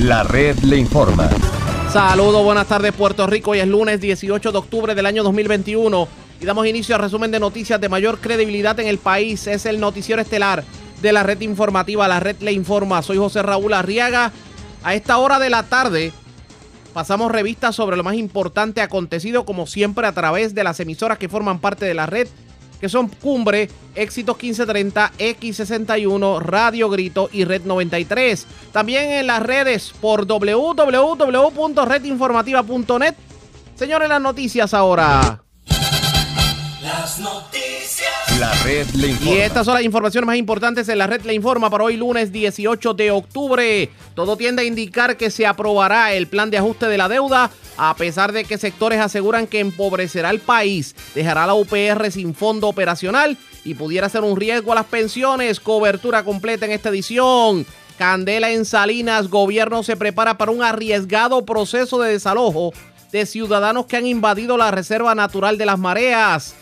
La red le informa. Saludos, buenas tardes Puerto Rico. Hoy es lunes 18 de octubre del año 2021 y damos inicio al resumen de noticias de mayor credibilidad en el país. Es el noticiero estelar de la red informativa, la red le informa. Soy José Raúl Arriaga. A esta hora de la tarde pasamos revistas sobre lo más importante acontecido como siempre a través de las emisoras que forman parte de la red que son Cumbre, Éxitos 1530, X61, Radio Grito y Red 93. También en las redes por www.redinformativa.net. Señores, las noticias ahora. Las noticias. La red le informa. Y estas son las informaciones más importantes en la red Le Informa para hoy lunes 18 de octubre. Todo tiende a indicar que se aprobará el plan de ajuste de la deuda a pesar de que sectores aseguran que empobrecerá el país, dejará la UPR sin fondo operacional y pudiera ser un riesgo a las pensiones. Cobertura completa en esta edición. Candela en Salinas, gobierno se prepara para un arriesgado proceso de desalojo de ciudadanos que han invadido la Reserva Natural de las Mareas.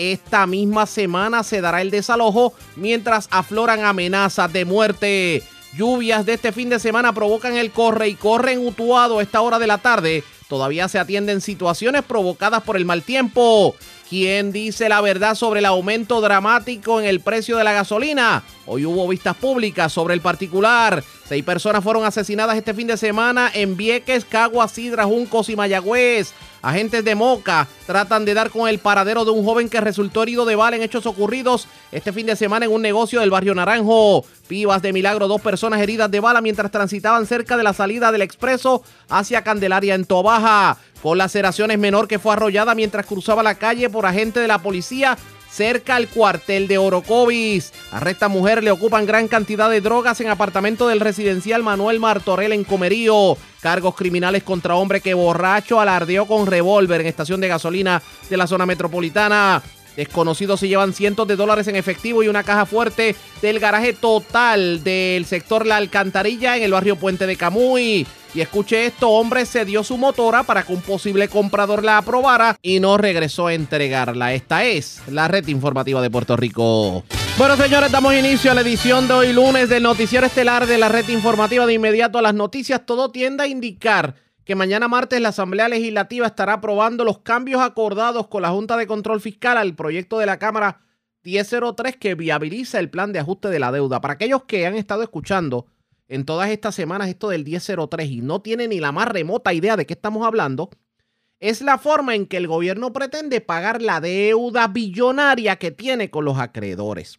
Esta misma semana se dará el desalojo mientras afloran amenazas de muerte. Lluvias de este fin de semana provocan el corre y corre en Utuado a esta hora de la tarde. Todavía se atienden situaciones provocadas por el mal tiempo. ¿Quién dice la verdad sobre el aumento dramático en el precio de la gasolina? Hoy hubo vistas públicas sobre el particular. Seis personas fueron asesinadas este fin de semana en Vieques, Caguas, Sidra, Juncos y Mayagüez. Agentes de Moca tratan de dar con el paradero de un joven que resultó herido de bala en hechos ocurridos este fin de semana en un negocio del barrio Naranjo. Pivas de milagro, dos personas heridas de bala mientras transitaban cerca de la salida del expreso hacia Candelaria en Tobaja. Con laceraciones menor que fue arrollada mientras cruzaba la calle por agente de la policía cerca al cuartel de Orocovis. Arresta mujer, le ocupan gran cantidad de drogas en apartamento del residencial Manuel Martorell en Comerío. Cargos criminales contra hombre que borracho alardeó con revólver en estación de gasolina de la zona metropolitana. Desconocidos se llevan cientos de dólares en efectivo y una caja fuerte del garaje total del sector La Alcantarilla en el barrio Puente de Camuy. Y escuche esto, hombre se dio su motora para que un posible comprador la aprobara y no regresó a entregarla. Esta es la red informativa de Puerto Rico. Bueno, señores, damos inicio a la edición de hoy lunes del noticiero estelar de la red informativa de inmediato a las noticias. Todo tiende a indicar que mañana martes la Asamblea Legislativa estará aprobando los cambios acordados con la Junta de Control Fiscal al proyecto de la Cámara 1003 que viabiliza el plan de ajuste de la deuda. Para aquellos que han estado escuchando en todas estas semanas esto del 1003 y no tienen ni la más remota idea de qué estamos hablando, es la forma en que el gobierno pretende pagar la deuda billonaria que tiene con los acreedores.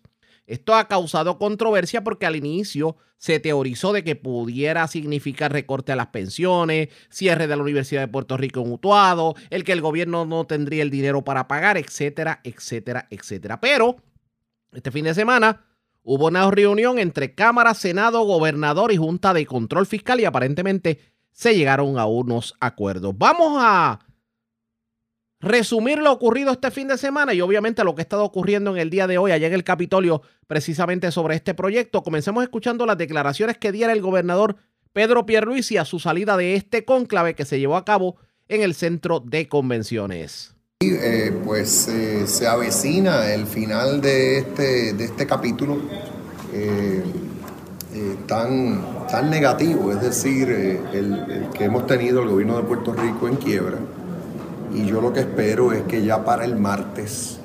Esto ha causado controversia porque al inicio se teorizó de que pudiera significar recorte a las pensiones, cierre de la Universidad de Puerto Rico en Utuado, el que el gobierno no tendría el dinero para pagar, etcétera, etcétera, etcétera. Pero este fin de semana hubo una reunión entre Cámara, Senado, Gobernador y Junta de Control Fiscal y aparentemente se llegaron a unos acuerdos. Vamos a resumir lo ocurrido este fin de semana y obviamente lo que ha estado ocurriendo en el día de hoy allá en el Capitolio precisamente sobre este proyecto. Comencemos escuchando las declaraciones que diera el gobernador Pedro Pierluisi a su salida de este cónclave que se llevó a cabo en el centro de convenciones. Eh, pues eh, se avecina el final de este, de este capítulo eh, eh, tan, tan negativo, es decir, el que hemos tenido el gobierno de Puerto Rico en quiebra. Y yo lo que espero es que ya para el martes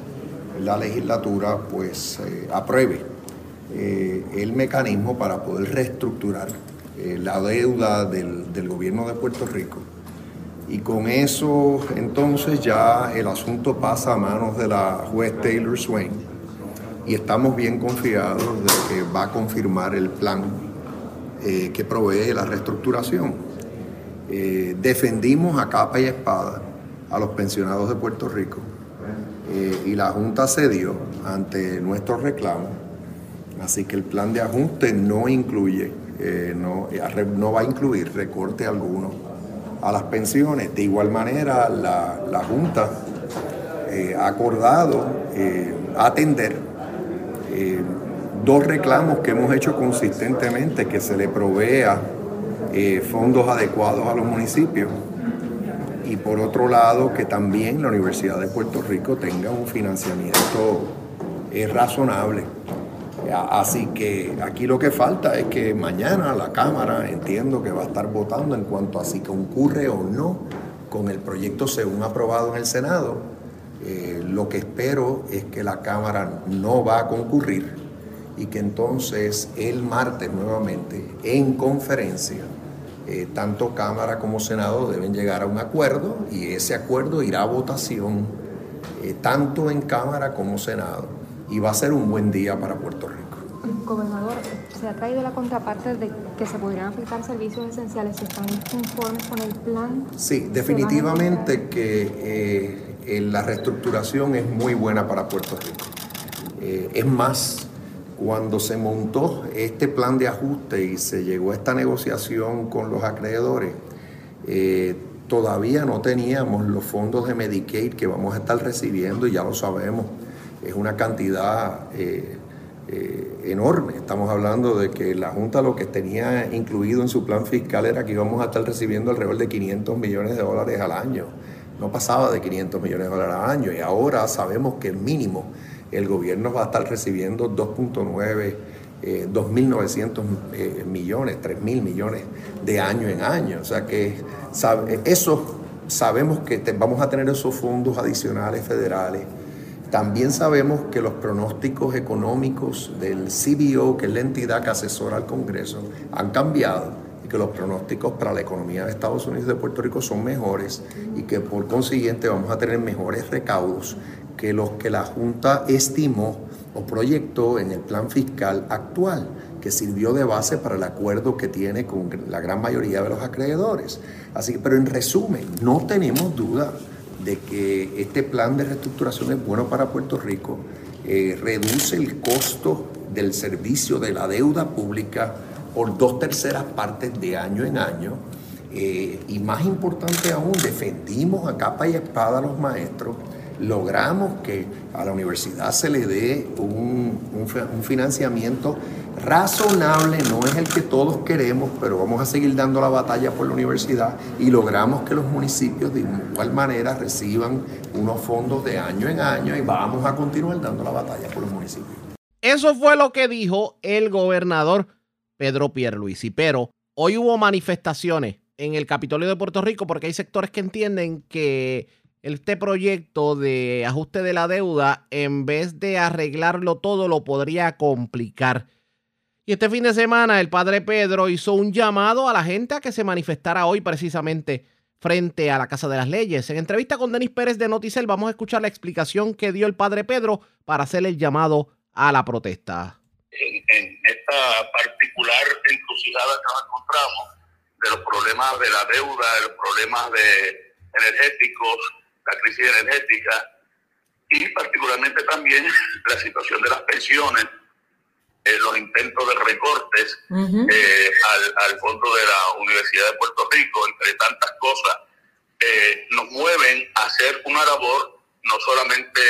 la legislatura pues eh, apruebe eh, el mecanismo para poder reestructurar eh, la deuda del, del gobierno de Puerto Rico. Y con eso entonces ya el asunto pasa a manos de la juez Taylor Swain y estamos bien confiados de que va a confirmar el plan que provee la reestructuración. Defendimos a capa y espada a los pensionados de Puerto Rico eh, y la Junta cedió ante nuestros reclamos, así que el plan de ajuste no incluye, eh, no, no va a incluir recorte alguno a las pensiones. De igual manera, la, Junta eh, ha acordado eh, atender eh, dos reclamos que hemos hecho consistentemente, que se le provea eh, fondos adecuados a los municipios y por otro lado que también la Universidad de Puerto Rico tenga un financiamiento eh, razonable. Así que aquí lo que falta es que mañana la Cámara entiendo que va a estar votando en cuanto a si concurre o no con el proyecto según aprobado en el Senado. Eh, lo que espero es que la Cámara no va a concurrir y que entonces el martes nuevamente en conferencia eh, tanto Cámara como Senado deben llegar a un acuerdo y ese acuerdo irá a votación eh, tanto en Cámara como Senado y va a ser un buen día para Puerto Rico. Gobernador, se ha traído la contraparte de que se podrían aplicar servicios esenciales si están conformes con el plan. Sí, definitivamente que eh, la reestructuración es muy buena para Puerto Rico. es más, cuando se montó este plan de ajuste y se llegó a esta negociación con los acreedores, eh, todavía no teníamos los fondos de Medicaid que vamos a estar recibiendo y ya lo sabemos, es una cantidad eh, eh, enorme. Estamos hablando de que la Junta lo que tenía incluido en su plan fiscal era que íbamos a estar recibiendo alrededor de 500 millones de dólares al año. No pasaba de 500 millones de dólares al año y ahora sabemos que el mínimo el gobierno va a estar recibiendo 2.9, 2.900 eh, eh, millones, 3.000 millones de año en año. O sea que eso sabemos que vamos a tener esos fondos adicionales federales. También sabemos que los pronósticos económicos del CBO, que es la entidad que asesora al Congreso, han cambiado y que los pronósticos para la economía de Estados Unidos y de Puerto Rico son mejores y que por consiguiente vamos a tener mejores recaudos que los que la Junta estimó o proyectó en el plan fiscal actual, que sirvió de base para el acuerdo que tiene con la gran mayoría de los acreedores. Así pero en resumen, no tenemos duda de que este plan de reestructuración es bueno para Puerto Rico, eh, reduce el costo del servicio de la deuda pública por dos terceras partes de año en año. Eh, y más importante aún, defendimos a capa y espada a los maestros logramos que a la universidad se le dé un, financiamiento razonable, no es el que todos queremos, pero vamos a seguir dando la batalla por la universidad y logramos que los municipios de igual manera reciban unos fondos de año en año y vamos a continuar dando la batalla por los municipios. Eso fue lo que dijo el gobernador Pedro Pierluisi, pero hoy hubo manifestaciones en el Capitolio de Puerto Rico porque hay sectores que entienden que este proyecto de ajuste de la deuda, en vez de arreglarlo todo, lo podría complicar. Y este fin de semana el padre Pedro hizo un llamado a la gente a que se manifestara hoy precisamente frente a la Casa de las Leyes. En entrevista con Denis Pérez de Noticel vamos a escuchar la explicación que dio el padre Pedro para hacer el llamado a la protesta. En, esta particular encrucijada que nos encontramos, de los problemas de la deuda, de los problemas energéticos, la crisis energética y particularmente también la situación de las pensiones, eh, los intentos de recortes eh, al, fondo de la Universidad de Puerto Rico, entre tantas cosas, eh, nos mueven a hacer una labor, no solamente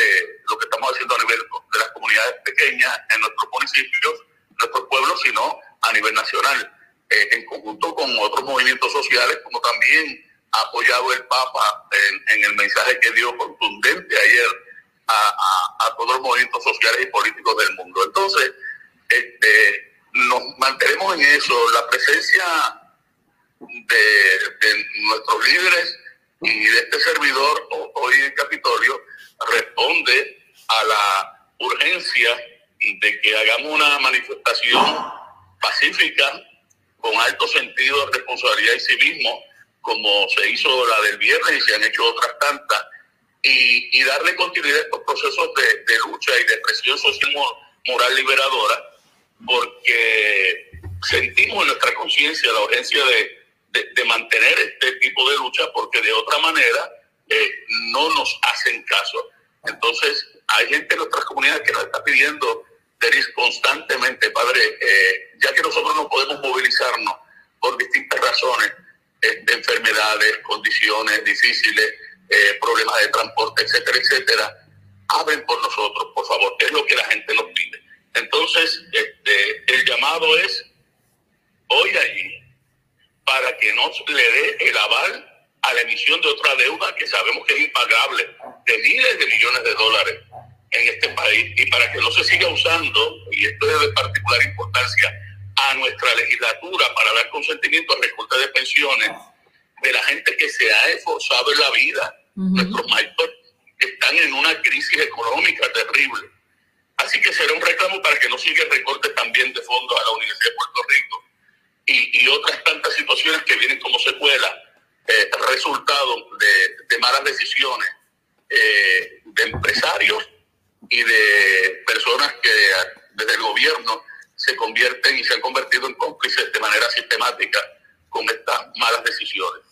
lo que estamos haciendo a nivel de las comunidades pequeñas en nuestros municipios, nuestros pueblos, sino a nivel nacional, en conjunto con otros movimientos sociales, como también apoyado el Papa en, el mensaje que dio contundente ayer a, todos los movimientos sociales y políticos del mundo. Entonces, este, nos mantenemos en eso, la presencia de, nuestros líderes y de este servidor hoy en Capitolio responde a la urgencia de que hagamos una manifestación pacífica con alto sentido de responsabilidad y civismo como se hizo la del viernes y se han hecho otras tantas, y, darle continuidad a estos procesos de, lucha y de presión social moral liberadora, porque sentimos en nuestra conciencia la urgencia de, mantener este tipo de lucha, porque de otra manera eh, no nos hacen caso. Entonces, hay gente en nuestras comunidades que nos está pidiendo, Denis, constantemente, Padre, eh, ya que nosotros no podemos movilizarnos por distintas razones, de enfermedades, condiciones difíciles, eh, problemas de transporte, etcétera, etcétera, hablen por nosotros, por favor, es lo que la gente nos pide. Entonces, este, el llamado es hoy allí para que nos le dé el aval a la emisión de otra deuda que sabemos que es impagable, de miles de millones de dólares en este país y para que no se siga usando, y esto es de particular importancia, a nuestra legislatura para dar consentimiento al recorte de pensiones de la gente que se ha esforzado en la vida. Nuestros mayores están en una crisis económica terrible. Así que será un reclamo para que no siga el recorte también de fondos a la Universidad de Puerto Rico y, y otras tantas situaciones que vienen como secuela, eh, resultado de, de, malas decisiones eh, de empresarios y de personas que desde el gobierno se convierten y se han convertido en cómplices de manera sistemática con estas malas decisiones.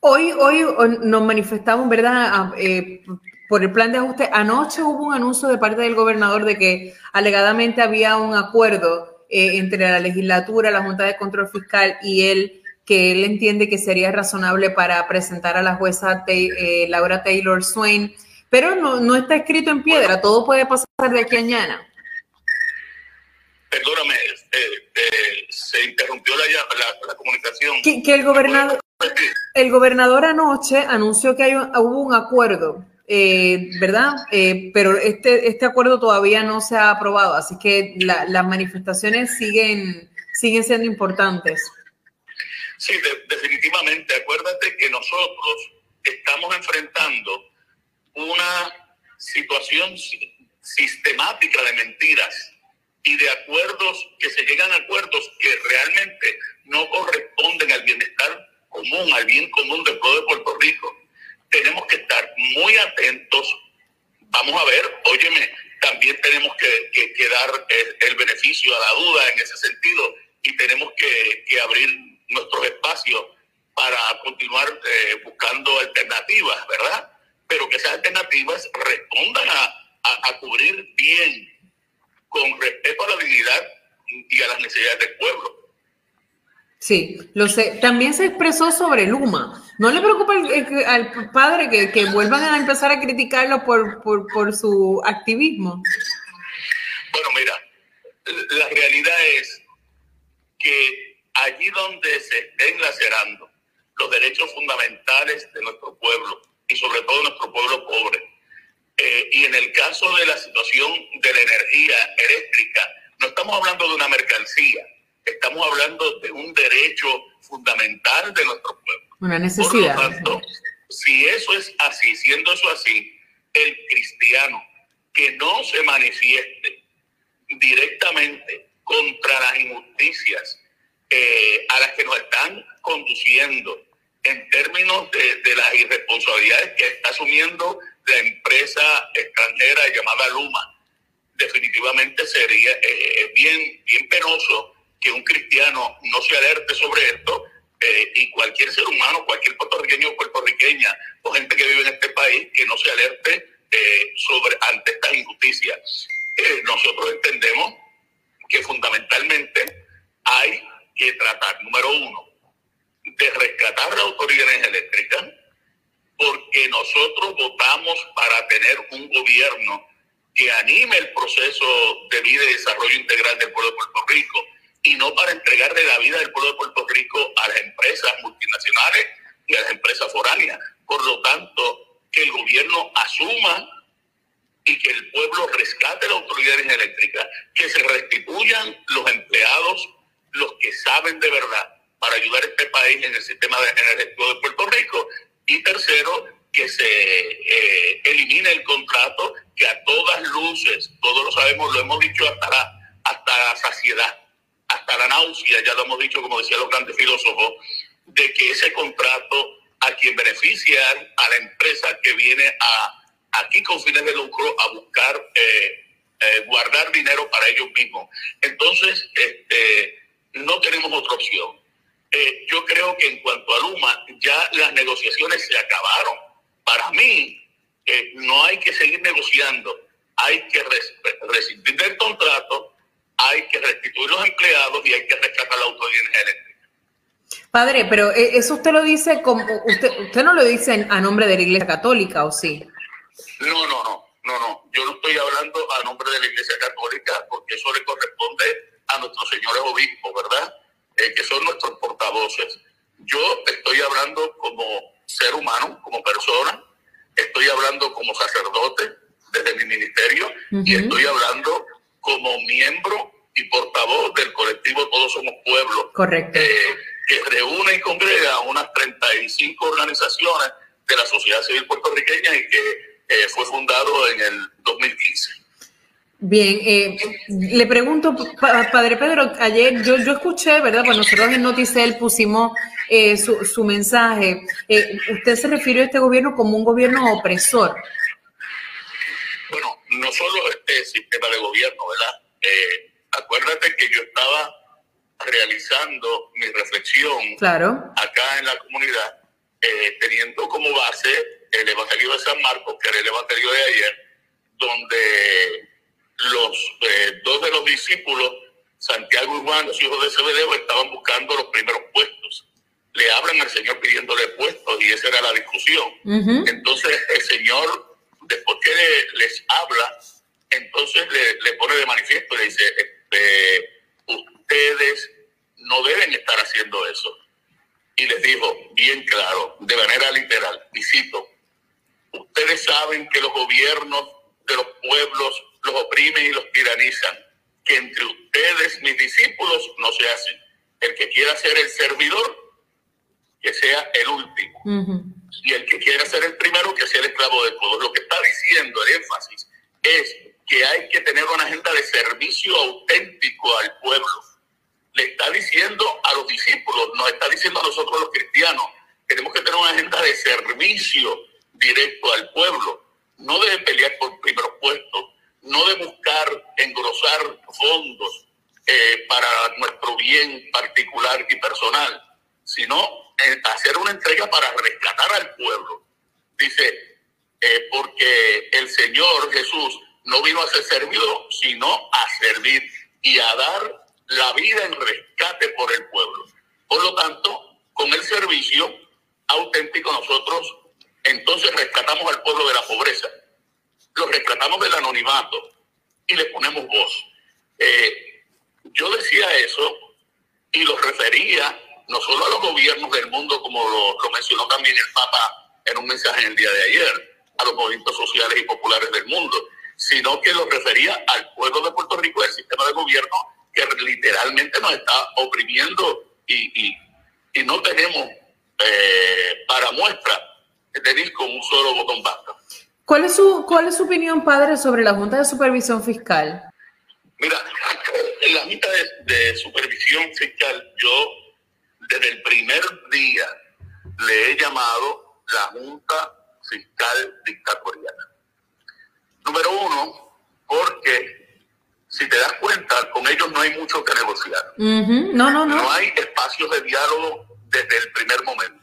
Hoy, hoy nos manifestamos, ¿verdad? Eh, por el plan de ajuste. Anoche hubo un anuncio de parte del gobernador de que alegadamente había un acuerdo eh, entre la legislatura, la Junta de Control Fiscal y él, que él entiende que sería razonable para presentar a la jueza eh, Laura Taylor Swain, pero no, no está escrito en piedra, todo puede pasar de aquí a mañana. Perdóname, eh, se interrumpió la, la, comunicación. Que, que, el gobernador, el gobernador anoche anunció que hay hubo un acuerdo eh, ¿verdad? Eh, pero este, este acuerdo todavía no se ha aprobado, así que la, las manifestaciones siguen, siguen siendo importantes. Sí, de, definitivamente. Acuérdate que nosotros estamos enfrentando una situación sistemática de mentiras y de acuerdos que se llegan a acuerdos que realmente no corresponden al bienestar común, al bien común del pueblo de Puerto Rico tenemos que estar muy atentos. Vamos a ver, óyeme, también tenemos que, que, dar el, beneficio a la duda en ese sentido y tenemos que, que abrir nuestros espacios para continuar eh, buscando alternativas, ¿verdad? Pero que esas alternativas respondan a, a, a cubrir bien, con respeto a la dignidad y a las necesidades del pueblo. Sí, lo sé. También se expresó sobre Luma. ¿No le preocupa al padre que, que, vuelvan a empezar a criticarlo por, por, por, su activismo? Bueno, mira, la realidad es que allí donde se estén lacerando los derechos fundamentales de nuestro pueblo y sobre todo nuestro pueblo pobre, eh, y en el caso de la situación de la energía eléctrica, no estamos hablando de una mercancía, estamos hablando de un derecho fundamental de nuestro pueblo. Una necesidad. Por lo tanto, si eso es así, siendo eso así, el cristiano que no se manifieste directamente contra las injusticias eh, a las que nos están conduciendo en términos de, de, las irresponsabilidades que está asumiendo la empresa extranjera llamada Luma, definitivamente sería eh, bien, bien penoso que un cristiano no se alerte sobre esto eh, y cualquier ser humano, cualquier puertorriqueño o puertorriqueña o gente que vive en este país que no se alerte eh, sobre ante estas injusticias. Eh, nosotros entendemos que fundamentalmente hay que tratar, número uno, de rescatar la autoridad eléctrica, porque nosotros votamos para tener un gobierno que anime el proceso de vida y desarrollo integral del pueblo de Puerto Rico y no para entregarle la vida del pueblo de Puerto Rico a las empresas multinacionales y a las empresas foráneas. Por lo tanto, que el gobierno asuma y que el pueblo rescate la autoridad eléctrica, que se restituyan los empleados, los que saben de verdad, para ayudar a este país en el sistema energético de Puerto Rico. Y tercero, que se eh, elimine el contrato que a todas luces, todos lo sabemos, lo hemos dicho hasta la, hasta la saciedad, hasta la náusea, ya lo hemos dicho, como decían los grandes filósofos, de que ese contrato a quien beneficia a la empresa que viene a aquí con fines de lucro a buscar eh, eh, guardar dinero para ellos mismos. Entonces, este, no tenemos otra opción. Eh, yo creo que en cuanto a Luma, ya las negociaciones se acabaron. Para mí, eh, no hay que seguir negociando, hay que res rescindir el contrato hay que restituir los empleados y hay que rescatar la autoridad eléctrica. Padre, pero eh, eso usted lo dice como usted, usted no lo dice a nombre de la Iglesia Católica, ¿o sí? No, no, no, no, no. Yo no estoy hablando a nombre de la Iglesia Católica porque eso le corresponde a nuestros señores obispos, ¿verdad? Eh, que son nuestros portavoces. Yo estoy hablando como ser humano, como persona, estoy hablando como sacerdote, desde mi ministerio y estoy hablando como miembro y portavoz del colectivo Todos Somos Pueblo, Correcto. eh, que reúne y congrega unas 35 organizaciones de la sociedad civil puertorriqueña y que eh, fue fundado en el 2015. Bien, eh, le pregunto, pa- Padre Pedro, ayer yo, yo escuché, ¿verdad? Pues nosotros en Noticel pusimos eh, su, su mensaje. Eh, usted se refirió a este gobierno como un gobierno opresor. Bueno, no solo este sistema de gobierno, ¿verdad? Eh, acuérdate que yo estaba realizando mi reflexión Claro. acá en la comunidad, eh, teniendo como base el Evangelio de San Marcos, que era el Evangelio de ayer, donde los eh, dos de los discípulos, Santiago y Juan, los hijos de Zebedeo, estaban buscando los primeros puestos. Le hablan al Señor pidiéndole puestos y esa era la discusión. Entonces el Señor, después que le- les habla, entonces le, le pone de manifiesto, le dice, este, ustedes no deben estar haciendo eso. Y les dijo bien claro, de manera literal, y cito, ustedes saben que los gobiernos de los pueblos los oprimen y los tiranizan, que entre ustedes, mis discípulos, no se hacen. El que quiera ser el servidor, que sea el último y el que quiera ser el primero que sea el esclavo de todos. Lo que está diciendo el énfasis es que hay que tener una agenda de servicio auténtico al pueblo. Le está diciendo a los discípulos, nos está diciendo a nosotros los cristianos, tenemos que tener una agenda de servicio directo al pueblo, no de pelear por primeros puestos, no de buscar engrosar fondos eh, para nuestro bien particular y personal, sino eh, hacer una entrega para rescatar al pueblo. Dice, eh, porque el Señor Jesús no vino a ser servido, sino a servir y a dar la vida en rescate por el pueblo. Por lo tanto, con el servicio auténtico nosotros entonces rescatamos al pueblo de la pobreza, lo rescatamos del anonimato y le ponemos voz. Eh, yo decía eso y lo refería no solo a los gobiernos del mundo, como lo, lo mencionó también el Papa en un mensaje en el día de ayer, a los movimientos sociales y populares del mundo, sino que lo refería al pueblo de Puerto Rico, el sistema de gobierno que literalmente nos está oprimiendo y, y- no tenemos eh, para muestra de ir con un solo botón basta. ¿Cuál es su, cuál es su opinión, padre, sobre la Junta de Supervisión Fiscal? Mira, en la Junta de, de Supervisión Fiscal, yo desde el primer día le he llamado la Junta Fiscal Dictatorial. Número uno, porque si te das cuenta, con ellos no hay mucho que negociar. No, no, No no. hay espacios de diálogo desde el primer momento.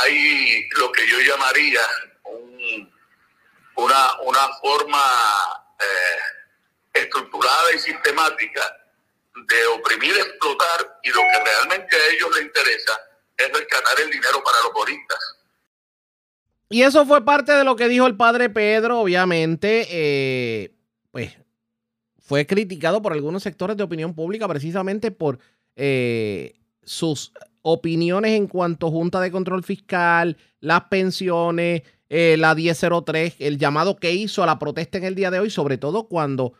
Hay lo que yo llamaría un- una, una forma eh, estructurada y sistemática de oprimir, explotar y lo que realmente a ellos les interesa es rescatar el dinero para los boristas. Y eso fue parte de lo que dijo el padre Pedro, obviamente, eh, pues fue criticado por algunos sectores de opinión pública precisamente por eh, sus opiniones en cuanto a Junta de Control Fiscal, las pensiones, eh, la 1003, el llamado que hizo a la protesta en el día de hoy, sobre todo cuando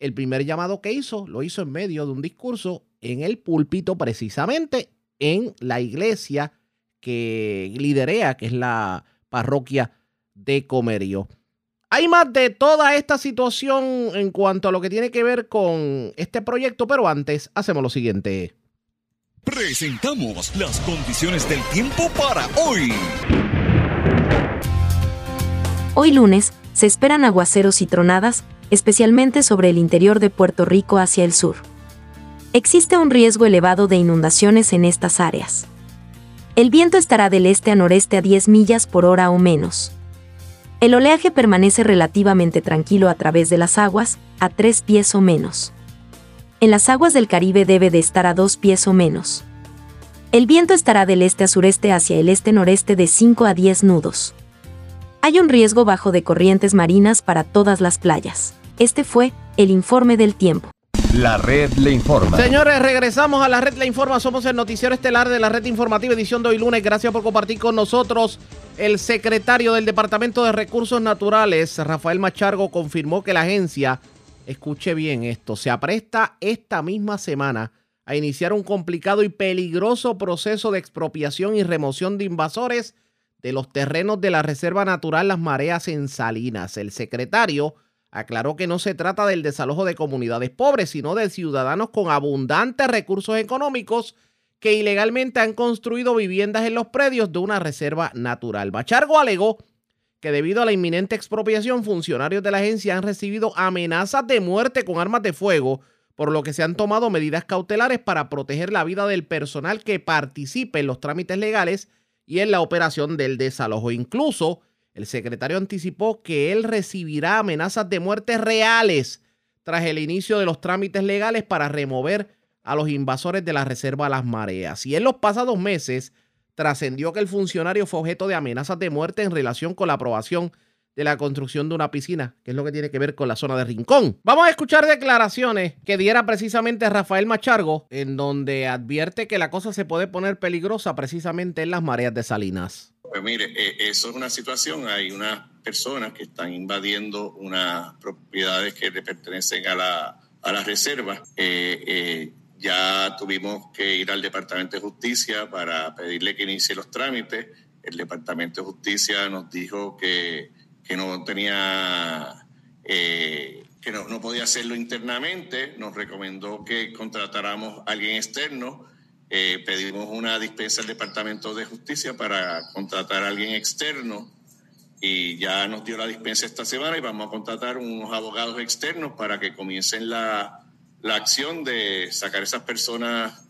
el primer llamado que hizo lo hizo en medio de un discurso en el púlpito precisamente en la iglesia que liderea, que es la parroquia de Comerío. Hay más de toda esta situación en cuanto a lo que tiene que ver con este proyecto, pero antes hacemos lo siguiente. Presentamos las condiciones del tiempo para hoy. Hoy lunes, se esperan aguaceros y tronadas, especialmente sobre el interior de Puerto Rico hacia el sur. Existe un riesgo elevado de inundaciones en estas áreas. El viento estará del este a noreste a 10 millas por hora o menos. El oleaje permanece relativamente tranquilo a través de las aguas, a 3 pies o menos. En las aguas del Caribe debe de estar a 2 pies o menos. El viento estará del este a sureste hacia el este-noreste de 5 a 10 nudos. Hay un riesgo bajo de corrientes marinas para todas las playas. Este fue el informe del tiempo. La red le informa. Señores, regresamos a la red La Informa. Somos el noticiero estelar de la red informativa edición de hoy lunes. Gracias por compartir con nosotros. El secretario del Departamento de Recursos Naturales, Rafael Machargo, confirmó que la agencia, escuche bien esto, se apresta esta misma semana a iniciar un complicado y peligroso proceso de expropiación y remoción de invasores de los terrenos de la Reserva Natural Las Mareas en Salinas. El secretario aclaró que no se trata del desalojo de comunidades pobres, sino de ciudadanos con abundantes recursos económicos que ilegalmente han construido viviendas en los predios de una reserva natural. Bachargo alegó que debido a la inminente expropiación, funcionarios de la agencia han recibido amenazas de muerte con armas de fuego, por lo que se han tomado medidas cautelares para proteger la vida del personal que participe en los trámites legales y en la operación del desalojo. Incluso el secretario anticipó que él recibirá amenazas de muerte reales tras el inicio de los trámites legales para remover a los invasores de la Reserva Las Mareas. Y en los pasados meses trascendió que el funcionario fue objeto de amenazas de muerte en relación con la aprobación de la construcción de una piscina, que es lo que tiene que ver con la zona de Rincón. Vamos a escuchar declaraciones que diera precisamente Rafael Machargo, en donde advierte que la cosa se puede poner peligrosa precisamente en las mareas de Salinas. Pues mire, eh, eso es una situación. Hay unas personas que están invadiendo unas propiedades que le pertenecen a la, a la reserva. Eh, eh, ya tuvimos que ir al Departamento de Justicia para pedirle que inicie los trámites. El Departamento de Justicia nos dijo que, que no tenía, que no, no podía hacerlo internamente. Nos recomendó que contratáramos a alguien externo eh, pedimos una dispensa al Departamento de Justicia para contratar a alguien externo y ya nos dio la dispensa esta semana y vamos a contratar unos abogados externos para que comiencen la, la acción de sacar esas personas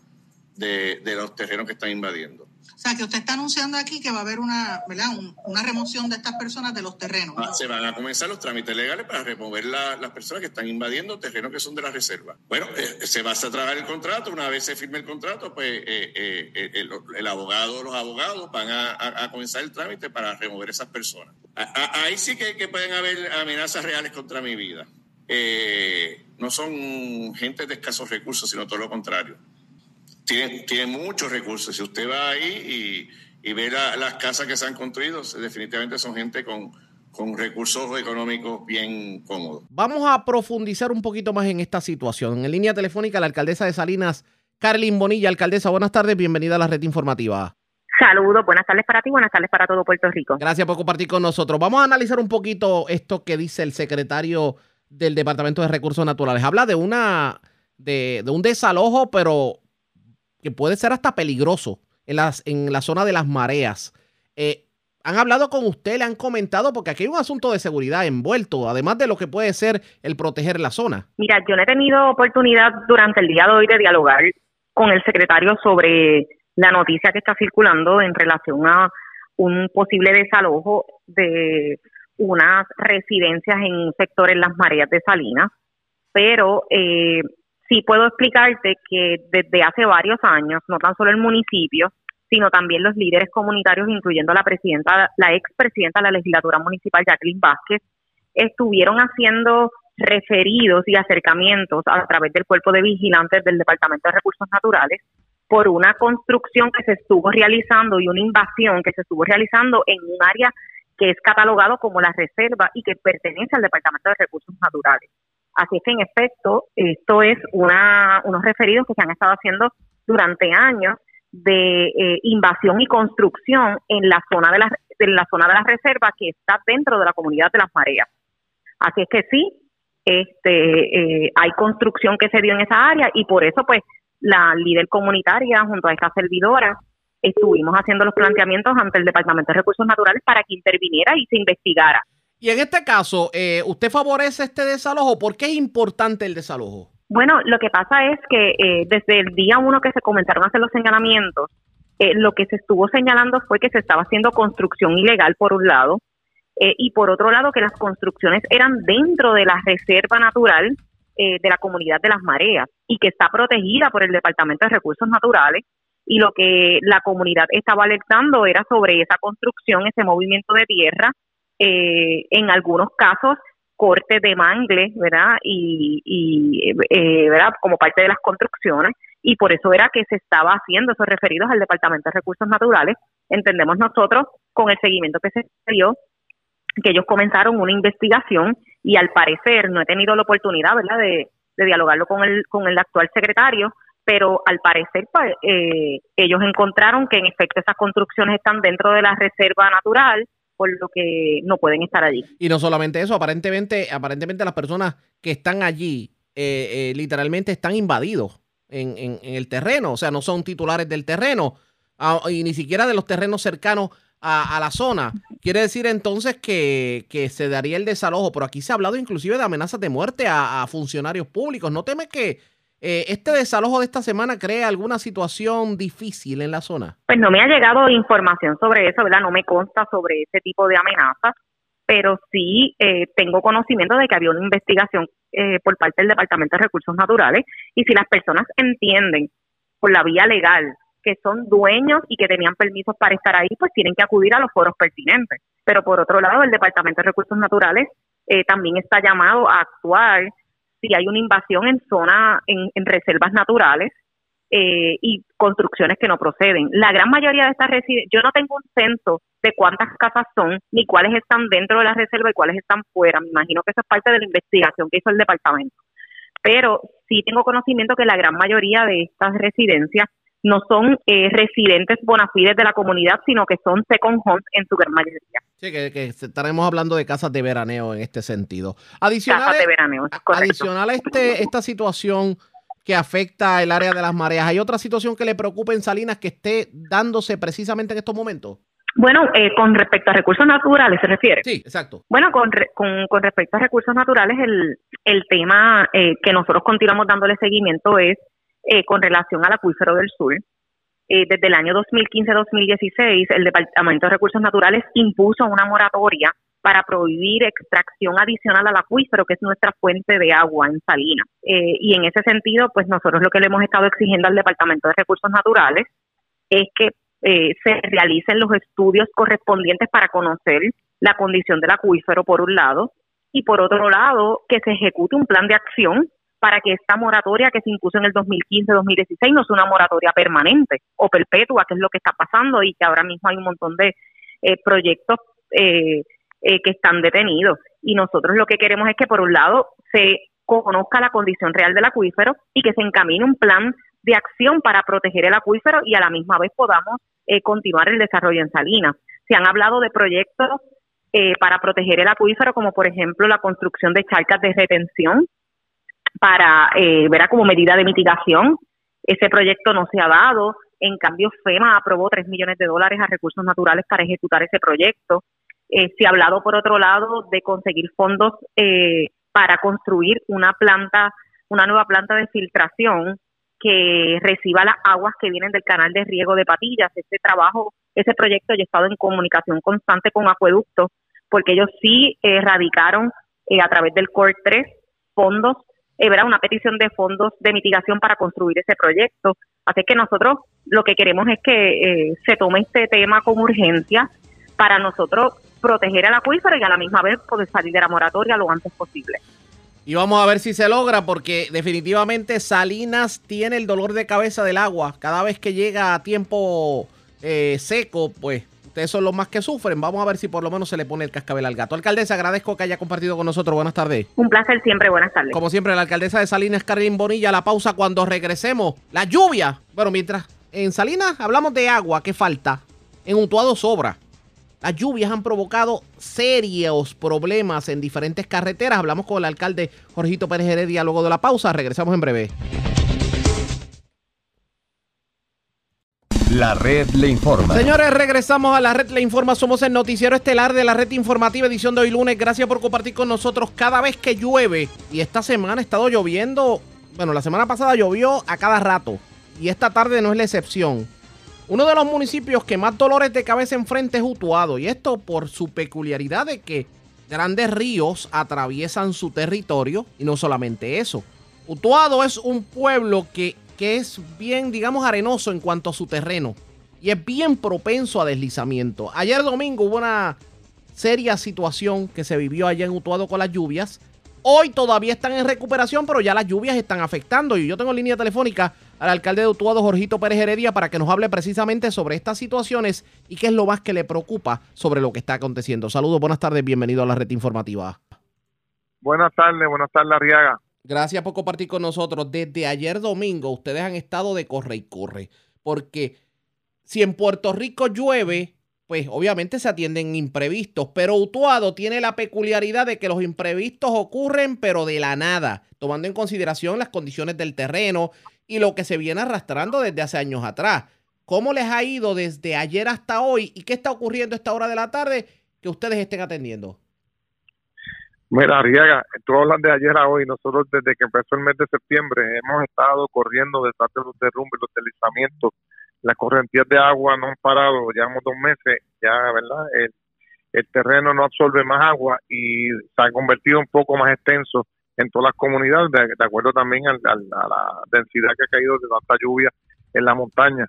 de, de los terrenos que están invadiendo. O sea, que usted está anunciando aquí que va a haber una, ¿verdad? una remoción de estas personas de los terrenos. Ah, se van a comenzar los trámites legales para remover las personas que están invadiendo terrenos que son de la reserva. Bueno, eh, se va a trabajar el contrato. Una vez se firme el contrato, pues eh, eh, el, el, abogado, los abogados van a, comenzar el trámite para remover esas personas. ahí sí que, pueden haber amenazas reales contra mi vida. no son gente de escasos recursos, sino todo lo contrario tiene, tiene muchos recursos. Si usted va ahí y, y ve las casas que se han construido, definitivamente son gente con, con recursos económicos bien cómodos. Vamos a profundizar un poquito más en esta situación. En línea telefónica, la alcaldesa de Salinas, Carlin Bonilla. Alcaldesa, buenas tardes, bienvenida a la red informativa. Saludos, buenas tardes para ti, buenas tardes para todo Puerto Rico. Gracias por compartir con nosotros. Vamos a analizar un poquito esto que dice el secretario del Departamento de Recursos Naturales. Habla de una de, de un desalojo, pero que puede ser hasta peligroso en, las, en la zona de las mareas. Eh, ¿Han hablado con usted? ¿Le han comentado? Porque aquí hay un asunto de seguridad envuelto, además de lo que puede ser el proteger la zona. Mira, yo no he tenido oportunidad durante el día de hoy de dialogar con el secretario sobre la noticia que está circulando en relación a un posible desalojo de unas residencias en un sector en las mareas de Salinas, pero eh, sí puedo explicarte que desde hace varios años, no tan solo el municipio, sino también los líderes comunitarios, incluyendo la presidenta, la expresidenta de la legislatura municipal, Jacqueline Vázquez, estuvieron haciendo referidos y acercamientos a través del cuerpo de vigilantes del Departamento de Recursos Naturales por una construcción que se estuvo realizando y una invasión que se estuvo realizando en un área que es catalogado como la reserva y que pertenece al Departamento de Recursos Naturales. Así es que, en efecto, esto es una, unos referidos que se han estado haciendo durante años de eh, invasión y construcción en la zona de la, en la zona de la reserva que está dentro de la comunidad de las mareas. Así es que sí, este, eh, hay construcción que se dio en esa área y por eso, pues, la líder comunitaria junto a esta servidora estuvimos haciendo los planteamientos ante el Departamento de Recursos Naturales para que interviniera y se investigara. Y en este caso, eh, ¿usted favorece este desalojo? ¿Por qué es importante el desalojo? Bueno, lo que pasa es que eh, desde el día uno que se comenzaron a hacer los señalamientos, eh, lo que se estuvo señalando fue que se estaba haciendo construcción ilegal por un lado y por otro lado que las construcciones eran dentro de la reserva natural de la comunidad de las mareas y que está protegida por el Departamento de Recursos Naturales y lo que la comunidad estaba alertando era sobre esa construcción, ese movimiento de tierra eh, en algunos casos corte de mangle, ¿verdad? Y, y eh, ¿verdad? Como parte de las construcciones y por eso era que se estaba haciendo esos referidos al Departamento de Recursos Naturales. Entendemos nosotros con el seguimiento que se dio, que ellos comenzaron una investigación y al parecer no he tenido la oportunidad, ¿verdad?, de, dialogarlo con el, con el actual secretario, pero al parecer pues, eh, ellos encontraron que en efecto esas construcciones están dentro de la reserva natural, por lo que no pueden estar allí. Y no solamente eso, aparentemente, aparentemente las personas que están allí eh, eh, literalmente están invadidos en, en, el terreno, o sea, no son titulares del terreno ah, y ni siquiera de los terrenos cercanos a, la zona. Quiere decir entonces que, que, se daría el desalojo, pero aquí se ha hablado inclusive de amenazas de muerte a, a funcionarios públicos. ¿No teme que eh, ¿Este desalojo de esta semana crea alguna situación difícil en la zona? Pues no me ha llegado información sobre eso, ¿verdad? No me consta sobre ese tipo de amenazas, pero sí eh, tengo conocimiento de que había una investigación eh, por parte del Departamento de Recursos Naturales y si las personas entienden por la vía legal que son dueños y que tenían permisos para estar ahí, pues tienen que acudir a los foros pertinentes. Pero por otro lado, el Departamento de Recursos Naturales también está llamado a actuar si hay una invasión en zona, en, reservas naturales eh, y construcciones que no proceden. La gran mayoría de estas residencias, yo no tengo un censo de cuántas casas son, ni cuáles están dentro de la reserva y cuáles están fuera. Me imagino que eso es parte de la investigación que hizo el departamento. Pero sí tengo conocimiento que la gran mayoría de estas residencias no son eh, residentes bona fides de la comunidad, sino que son second homes en su gran mayoría. Sí, que, estaremos hablando de casas de veraneo en este sentido. Adicional, casas de veraneo, adicional a este, esta situación que afecta el área de las mareas, ¿hay otra situación que le preocupe en Salinas que esté dándose precisamente en estos momentos? Bueno, eh, con respecto a recursos naturales, ¿se refiere? Sí, exacto. Bueno, con, con, respecto a recursos naturales, el, el tema eh, que nosotros continuamos dándole seguimiento es eh, con relación al acuífero del sur. Eh, desde el año 2015-2016, el Departamento de Recursos Naturales impuso una moratoria para prohibir extracción adicional al acuífero, que es nuestra fuente de agua en Salinas. Eh, y en ese sentido, pues nosotros lo que le hemos estado exigiendo al Departamento de Recursos Naturales es que se realicen los estudios correspondientes para conocer la condición del acuífero, por un lado, y por otro lado, que se ejecute un plan de acción para que esta moratoria que se impuso en el 2015-2016 no sea una moratoria permanente o perpetua, que es lo que está pasando y que ahora mismo hay un montón de eh, proyectos eh, eh, que están detenidos. Y nosotros lo que queremos es que, por un lado, se conozca la condición real del acuífero y que se encamine un plan de acción para proteger el acuífero y a la misma vez podamos continuar el desarrollo en Salinas. Se han hablado de proyectos para proteger el acuífero, como por ejemplo la construcción de charcas de retención para, eh, verá, como medida de mitigación. Ese proyecto no se ha dado. En cambio, FEMA aprobó 3 millones de dólares a recursos naturales para ejecutar ese proyecto. Eh, se ha hablado, por otro lado, de conseguir fondos eh, para construir una planta, una nueva planta de filtración que reciba las aguas que vienen del canal de riego de Patillas. Ese trabajo, ese proyecto, yo he estado en comunicación constante con Acueducto, porque ellos sí radicaron a través del CORE 3 fondos eh, una petición de fondos de mitigación para construir ese proyecto. Así que nosotros lo que queremos es que eh, se tome este tema con urgencia para nosotros proteger el acuífero y a la misma vez poder salir de la moratoria lo antes posible. Y vamos a ver si se logra porque definitivamente Salinas tiene el dolor de cabeza del agua. Cada vez que llega a tiempo eh, seco, pues ustedes son los más que sufren. Vamos a ver si por lo menos se le pone el cascabel al gato. Alcaldesa, agradezco que haya compartido con nosotros. Buenas tardes. Un placer siempre. Buenas tardes. Como siempre, la alcaldesa de Salinas, Carolina Bonilla. La pausa cuando regresemos. La lluvia. Bueno, mientras en Salinas hablamos de agua que falta, en Utuado sobra. Las lluvias han provocado serios problemas en diferentes carreteras. Hablamos con el alcalde Jorgito Pérez Heredia luego de la pausa. Regresamos en breve. La red le informa. Señores, regresamos a la red le informa. Somos el noticiero estelar de la red informativa edición de hoy lunes. Gracias por compartir con nosotros cada vez que llueve. Y esta semana ha estado lloviendo. Bueno, la semana pasada llovió a cada rato. Y esta tarde no es la excepción. Uno de los municipios que más dolores de cabeza enfrenta es Utuado. Y esto por su peculiaridad de que grandes ríos atraviesan su territorio. Y no solamente eso. Utuado es un pueblo que que es bien, digamos, arenoso en cuanto a su terreno y es bien propenso a deslizamiento. Ayer domingo hubo una seria situación que se vivió allá en Utuado con las lluvias. Hoy todavía están en recuperación, pero ya las lluvias están afectando. Y yo tengo línea telefónica al alcalde de Utuado, Jorgito Pérez Heredia, para que nos hable precisamente sobre estas situaciones y qué es lo más que le preocupa sobre lo que está aconteciendo. Saludos, buenas tardes, bienvenido a la red informativa. Buenas tardes, buenas tardes, Arriaga. Gracias por compartir con nosotros. Desde ayer domingo ustedes han estado de corre y corre, porque si en Puerto Rico llueve, pues obviamente se atienden imprevistos, pero Utuado tiene la peculiaridad de que los imprevistos ocurren pero de la nada, tomando en consideración las condiciones del terreno y lo que se viene arrastrando desde hace años atrás. ¿Cómo les ha ido desde ayer hasta hoy y qué está ocurriendo a esta hora de la tarde que ustedes estén atendiendo? Mira, Arriaga, tú hablas de ayer a hoy. Nosotros, desde que empezó el mes de septiembre, hemos estado corriendo detrás de los derrumbes, los deslizamientos. Las correntías de agua no han parado, llevamos dos meses, ya, ¿verdad? El, el terreno no absorbe más agua y se ha convertido un poco más extenso en todas las comunidades, de, acuerdo también al- a la densidad que ha caído de tanta lluvia en la montaña.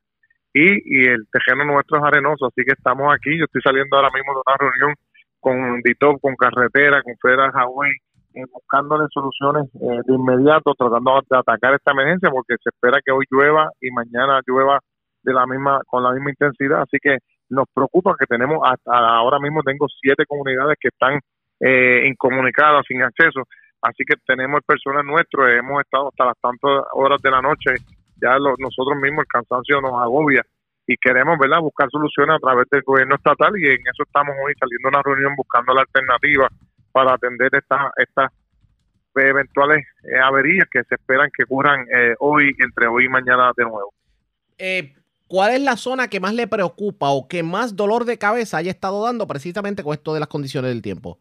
Y, y el terreno nuestro es arenoso, así que estamos aquí. Yo estoy saliendo ahora mismo de una reunión con DITOP, con carretera, con Federal Highway, eh, buscándole soluciones eh, de inmediato, tratando de atacar esta emergencia, porque se espera que hoy llueva y mañana llueva de la misma con la misma intensidad. Así que nos preocupa que tenemos hasta ahora mismo tengo siete comunidades que están eh, incomunicadas, sin acceso. Así que tenemos el personal hemos estado hasta las tantas horas de la noche, ya lo- nosotros mismos el cansancio nos agobia y queremos ¿verdad? buscar soluciones a través del gobierno estatal y en eso estamos hoy saliendo a una reunión buscando la alternativa para atender estas estas eventuales eh, averías que se esperan que ocurran eh, hoy, entre hoy y mañana de nuevo. Eh, ¿Cuál es la zona que más le preocupa o que más dolor de cabeza haya estado dando precisamente con esto de las condiciones del tiempo?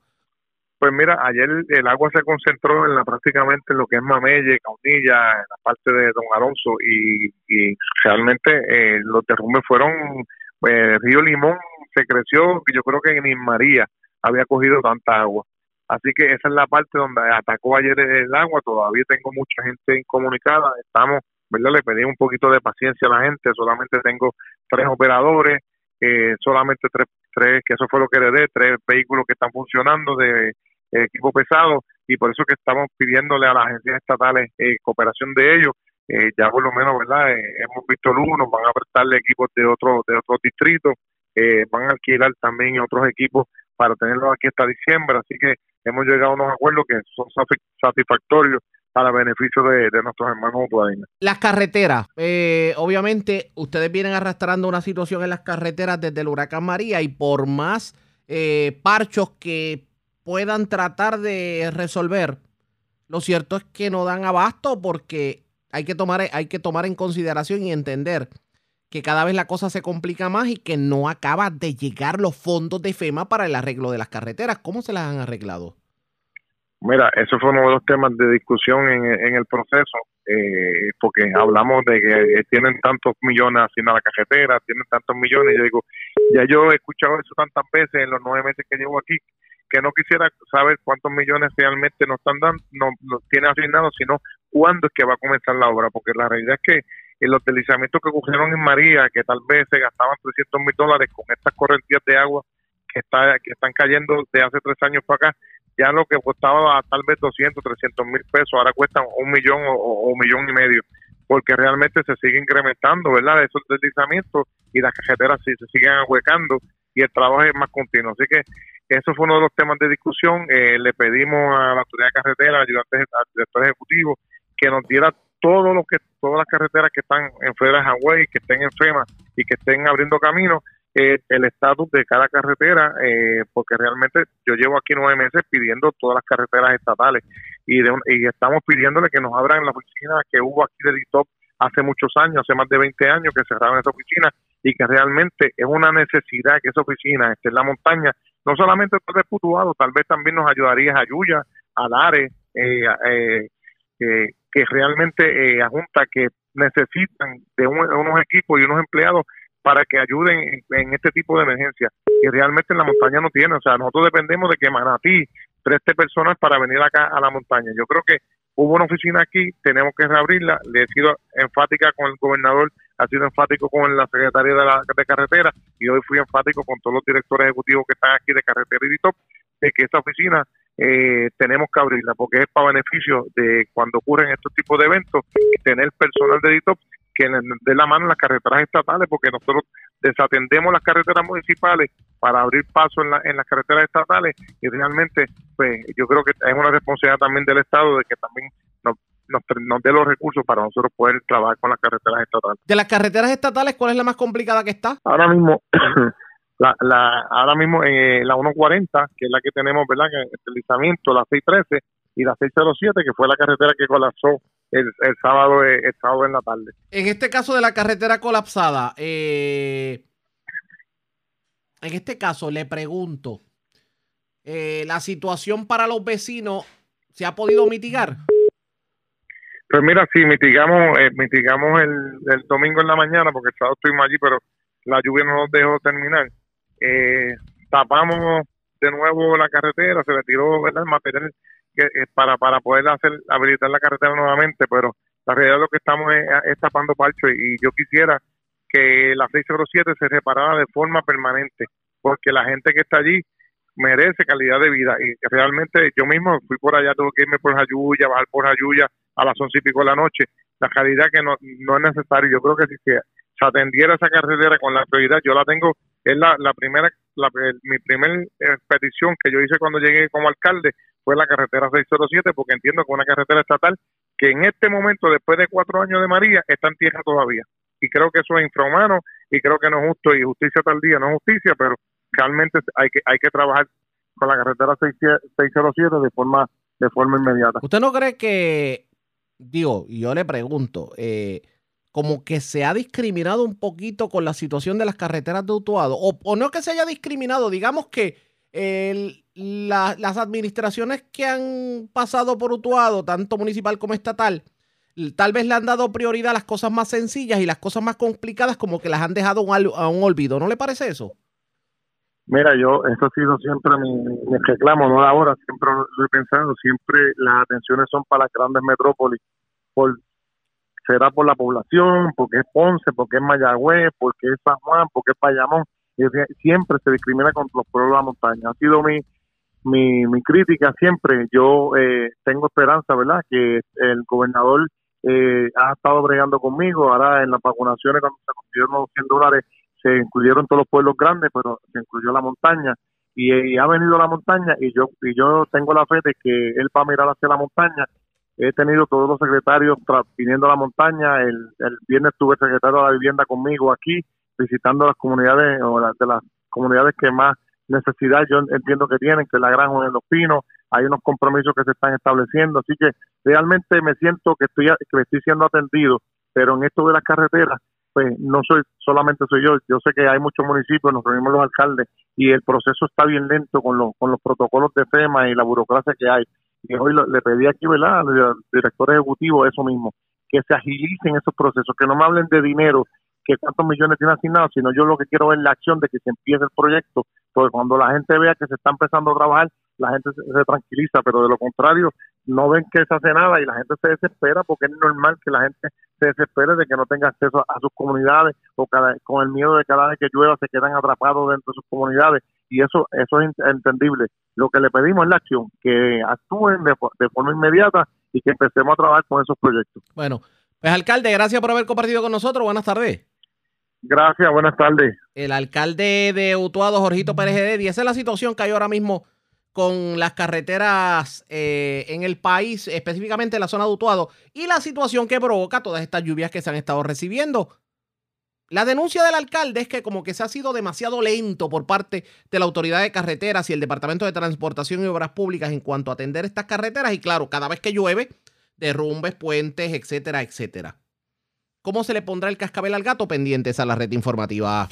Pues mira, ayer el agua se concentró en la prácticamente en lo que es Mamelle, Caunilla, en la parte de Don Alonso y, realmente eh, los derrumbes fueron, eh, Río Limón se creció, y yo creo que ni María había cogido tanta agua. Así que esa es la parte donde atacó ayer el agua, todavía tengo mucha gente incomunicada, estamos, ¿verdad? Le pedí un poquito de paciencia a la gente, solamente tengo tres operadores, eh, solamente tres, tres, que eso fue lo que heredé, tres vehículos que están funcionando de equipo pesado y por eso que estamos pidiéndole a las agencias estatales eh, cooperación de ellos. Eh, ya por lo menos, ¿verdad? Eh, hemos visto el uno, van a prestarle equipos de otro de otros distritos, eh, van a alquilar también otros equipos para tenerlos aquí hasta diciembre, así que hemos llegado a unos acuerdos que son satisf- satisfactorios para beneficio de, de nuestros hermanos utuadeños. Las carreteras, eh, obviamente ustedes vienen arrastrando una situación en las carreteras desde el huracán María y por más eh, parchos que puedan tratar de resolver, lo cierto es que no dan abasto porque hay que tomar, hay que tomar en consideración y entender que cada vez la cosa se complica más y que no acaba de llegar los fondos de FEMA para el arreglo de las carreteras. ¿Cómo se las han arreglado? Mira, eso fue uno de los temas de discusión en, en el proceso, eh, porque hablamos de que eh, tienen tantos millones haciendo la carretera, tienen tantos millones, y yo digo, ya yo he escuchado eso tantas veces en los nueve meses que llevo aquí, que no quisiera saber cuántos millones realmente nos están dando, no nos tiene asignados, sino cuándo es que va a comenzar la obra, porque la realidad es que en los deslizamientos que ocurrieron en María, que tal vez se gastaban 300 mil dólares con estas correntías de agua que, está, que están cayendo de hace tres años para acá, ya lo que costaba tal vez 200, 300 mil pesos, ahora cuestan un millón o, un millón y medio, porque realmente se sigue incrementando, ¿verdad? Esos deslizamientos y las carreteras sí, se siguen ahuecando y el trabajo es más continuo. Así que eso fue uno de los temas de discusión. Eh, le pedimos a la autoridad de carretera, al al director ejecutivo, que nos diera todo lo que todas las carreteras que están en Federal Highway, que estén en FEMA y que estén abriendo camino, eh, el estatus de cada carretera, eh, porque realmente yo llevo aquí nueve meses pidiendo todas las carreteras estatales y, de y estamos pidiéndole que nos abran la oficina que hubo aquí de DITOP hace muchos años, hace más de 20 años que cerraron esa oficina y que realmente es una necesidad que esa oficina esté en la montaña, no solamente por Putuado, tal vez también nos ayudaría a Yuya, a Lares, eh, eh, que, realmente eh, a Junta que necesitan de un- unos equipos y unos empleados para que ayuden en, este tipo de emergencias que realmente en la montaña no tiene. O sea, nosotros dependemos de que Manatí preste personas para venir acá a la montaña. Yo creo que hubo una oficina aquí, tenemos que reabrirla. Le he sido enfática con el gobernador, ha sido enfático con la secretaria de, la, de carretera y hoy fui enfático con todos los directores ejecutivos que están aquí de carretera y DITOP de que esta oficina eh, tenemos que abrirla porque es para beneficio de cuando ocurren estos tipos de eventos tener personal de DITOP que dé la mano en las carreteras estatales, porque nosotros desatendemos las carreteras municipales para abrir paso en, la- en las carreteras estatales y realmente pues yo creo que es una responsabilidad también del Estado de que también nos, nos, nos dé los recursos para nosotros poder trabajar con las carreteras estatales. De las carreteras estatales, ¿cuál es la más complicada que está? Ahora mismo, la, la, ahora mismo eh, la 140, que es la que tenemos, ¿verdad? El deslizamiento, la 613 y la 607, que fue la carretera que colapsó el, el sábado eh, el sábado en la tarde. En este caso de la carretera colapsada, eh, en este caso le pregunto, eh, ¿la situación para los vecinos se ha podido mitigar? Pues mira, sí, mitigamos, eh, mitigamos el, el domingo en la mañana, porque el sábado estuvimos allí, pero la lluvia no nos dejó terminar. Eh, tapamos de nuevo la carretera, se retiró ¿verdad? el material que, eh, para, para poder hacer habilitar la carretera nuevamente, pero la realidad lo que estamos es, tapando parcho y, y yo quisiera que la 607 se reparara de forma permanente, porque la gente que está allí merece calidad de vida y realmente yo mismo fui por allá, tuve que irme por Jayuya, bajar por Jayuya a las once y pico de la noche, la calidad que no, no es necesario, yo creo que si se, atendiera esa carretera con la prioridad, yo la tengo, es la, la primera, la, mi primer eh, petición que yo hice cuando llegué como alcalde fue la carretera 607, porque entiendo que una carretera estatal que en este momento, después de cuatro años de María, está en tierra todavía. Y creo que eso es infrahumano y creo que no es justo y justicia tal día no es justicia, pero realmente hay que hay que trabajar con la carretera 607 de forma de forma inmediata. ¿Usted no cree que, digo, yo le pregunto, eh, como que se ha discriminado un poquito con la situación de las carreteras de Utuado? O, o no que se haya discriminado, digamos que las administraciones que han pasado por Utuado, tanto municipal como estatal, tal vez le han dado prioridad a las cosas más sencillas y las cosas más complicadas como que las han dejado a un olvido. ¿No le parece eso? Mira, yo, eso ha sido siempre mi, mi reclamo, no ahora, siempre lo, he pensado, siempre las atenciones son para las grandes metrópolis, por, será por la población, porque es Ponce, porque es Mayagüez, porque es San Juan, porque es sie- siempre se discrimina contra los pueblos de la montaña. Ha sido mi, mi, mi crítica siempre, yo eh, tengo esperanza, ¿verdad?, que el gobernador eh, ha estado bregando conmigo, ahora en las vacunaciones cuando se consiguieron los 100 dólares se incluyeron todos los pueblos grandes, pero se incluyó la montaña y, ha venido la montaña y yo y yo tengo la fe de que él va a mirar hacia la montaña. He tenido todos los secretarios viniendo a la montaña. El, el viernes tuve secretario de la vivienda conmigo aquí visitando las comunidades o las de las comunidades que más necesidad yo entiendo que tienen, que la granja de los pinos. Hay unos compromisos que se están estableciendo, así que realmente me siento que estoy que estoy siendo atendido, pero en esto de las carreteras pues no soy solamente soy yo, yo sé que hay muchos municipios, nos reunimos los alcaldes y el proceso está bien lento con los, con los protocolos de FEMA y la burocracia que hay. Y hoy lo- le pedí aquí, ¿verdad?, al director ejecutivo eso mismo, que se agilicen esos procesos, que no me hablen de dinero, que cuántos millones tiene asignados, sino yo lo que quiero es la acción de que se empiece el proyecto, porque cuando la gente vea que se está empezando a trabajar, la gente se, se tranquiliza, pero de lo contrario, no ven que se hace nada y la gente se desespera porque es normal que la gente se desespere de que no tenga acceso a, a sus comunidades o cada, con el miedo de cada vez que llueva se quedan atrapados dentro de sus comunidades y eso eso es ent- entendible. Lo que le pedimos es la acción, que actúen de, fo- de forma inmediata y que empecemos a trabajar con esos proyectos. Bueno, pues alcalde, gracias por haber compartido con nosotros. Buenas tardes. Gracias, buenas tardes. El alcalde de Utuado, Jorgito Pérez. Y esa es la situación que hay ahora mismo con las carreteras eh, en el país, específicamente en la zona de Utuado, y la situación que provoca todas estas lluvias que se han estado recibiendo. La denuncia del alcalde es que como que se ha sido demasiado lento por parte de la autoridad de carreteras y el Departamento de Transportación y Obras Públicas en cuanto a atender estas carreteras. Y claro, cada vez que llueve, derrumbes, puentes, etcétera, etcétera. ¿Cómo se le pondrá el cascabel al gato? Pendientes a la red informativa.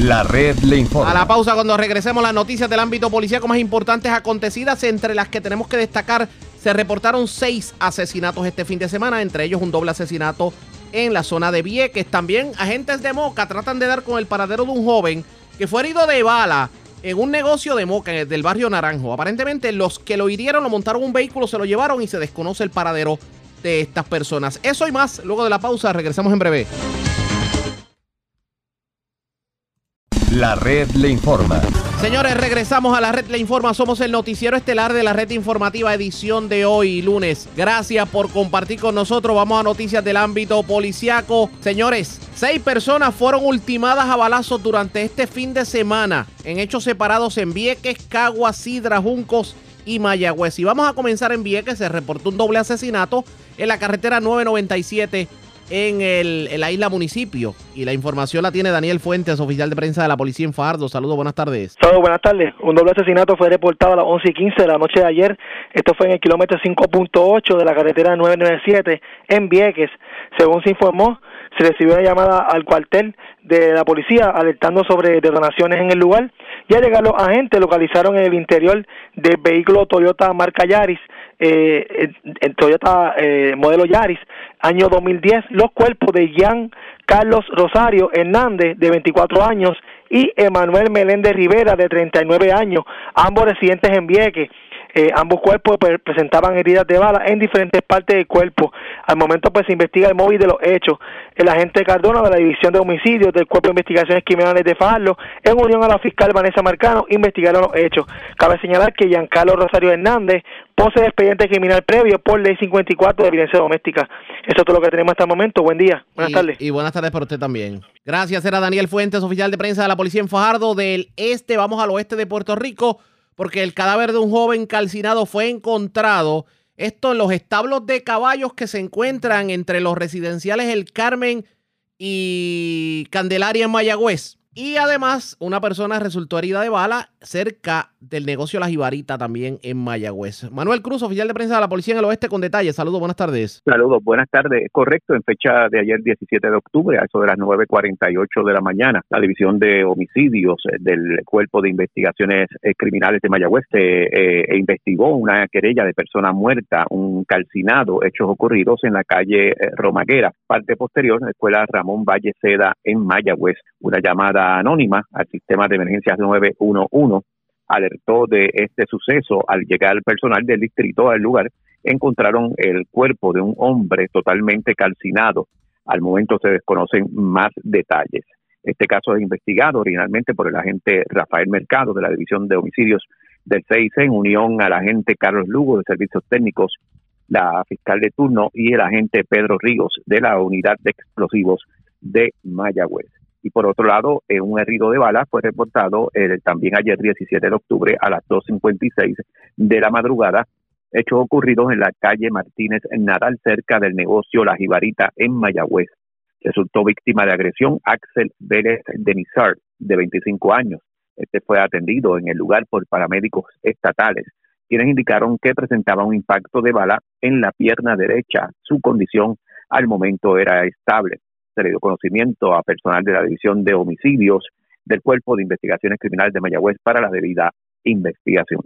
La red le informa. A la pausa cuando regresemos las noticias del ámbito policíaco más importantes acontecidas, entre las que tenemos que destacar, se reportaron seis asesinatos este fin de semana, entre ellos un doble asesinato en la zona de Vieques. También agentes de Moca tratan de dar con el paradero de un joven que fue herido de bala en un negocio de Moca del barrio Naranjo. Aparentemente los que lo hirieron lo montaron un vehículo, se lo llevaron y se desconoce el paradero de estas personas. Eso y más, luego de la pausa regresamos en breve. La red le informa. Señores, regresamos a la red Le Informa. Somos el noticiero estelar de la red informativa edición de hoy, lunes. Gracias por compartir con nosotros. Vamos a noticias del ámbito policiaco. Señores, seis personas fueron ultimadas a balazos durante este fin de semana en hechos separados en Vieques, Caguas, Sidra, Juncos y Mayagüez. Y vamos a comenzar en Vieques. Se reportó un doble asesinato en la carretera 997 en, el, en la isla municipio. Y la información la tiene Daniel Fuentes, oficial de prensa de la policía en Fardo. Saludos, buenas tardes. Saludos, buenas tardes. Un doble asesinato fue reportado a las 11 y 15 de la noche de ayer. Esto fue en el kilómetro 5.8 de la carretera 997 en Vieques. Según se informó, se recibió una llamada al cuartel de la policía alertando sobre detonaciones en el lugar y al llegar los agentes localizaron en el interior del vehículo Toyota marca Yaris, eh, el Toyota eh, modelo Yaris, año 2010, los cuerpos de Jean Carlos Rosario Hernández, de 24 años, y Emanuel Meléndez Rivera, de 39 años, ambos residentes en Vieques. Eh, ambos cuerpos pues, presentaban heridas de bala en diferentes partes del cuerpo. Al momento pues se investiga el móvil de los hechos. El agente Cardona de la División de Homicidios del Cuerpo de Investigaciones Criminales de Fajardo, en unión a la fiscal Vanessa Marcano, investigaron los hechos. Cabe señalar que Giancarlo Rosario Hernández posee expediente criminal previo por ley 54 de violencia doméstica. Eso es todo lo que tenemos hasta el momento. Buen día. Buenas y, tardes. Y buenas tardes para usted también. Gracias, era Daniel Fuentes, oficial de prensa de la policía en Fajardo. Del este vamos al oeste de Puerto Rico porque el cadáver de un joven calcinado fue encontrado. Esto en los establos de caballos que se encuentran entre los residenciales El Carmen y Candelaria en Mayagüez. Y además, una persona resultó herida de bala cerca del negocio La Jibarita también en Mayagüez. Manuel Cruz, oficial de prensa de la Policía en el Oeste, con detalles. Saludos, buenas tardes. Saludos, buenas tardes. Correcto, en fecha de ayer 17 de octubre, a eso de las 9.48 de la mañana, la División de Homicidios del Cuerpo de Investigaciones eh, Criminales de Mayagüez eh, eh, investigó una querella de persona muerta, un calcinado, hechos ocurridos en la calle eh, Romaguera, parte posterior, la Escuela Ramón Valle Seda en Mayagüez. Una llamada anónima al sistema de emergencias 911 alertó de este suceso. Al llegar el personal del distrito al lugar, encontraron el cuerpo de un hombre totalmente calcinado. Al momento se desconocen más detalles. Este caso es investigado originalmente por el agente Rafael Mercado de la División de Homicidios del CIC en unión al agente Carlos Lugo de Servicios Técnicos, la fiscal de turno y el agente Pedro Ríos de la Unidad de Explosivos de Mayagüez. Y por otro lado, eh, un herido de bala fue reportado eh, también ayer 17 de octubre a las 2.56 de la madrugada, hechos ocurridos en la calle Martínez Nadal cerca del negocio La Jibarita en Mayagüez. Resultó víctima de agresión Axel Vélez Denizar, de 25 años. Este fue atendido en el lugar por paramédicos estatales, quienes indicaron que presentaba un impacto de bala en la pierna derecha. Su condición al momento era estable se le dio conocimiento a personal de la División de Homicidios del Cuerpo de Investigaciones Criminales de Mayagüez para la debida investigación.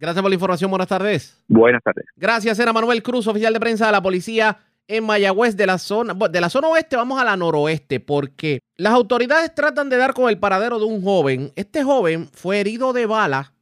Gracias por la información. Buenas tardes. Buenas tardes. Gracias, era Manuel Cruz, oficial de prensa de la policía en Mayagüez de la zona de la zona oeste vamos a la noroeste porque las autoridades tratan de dar con el paradero de un joven. Este joven fue herido de bala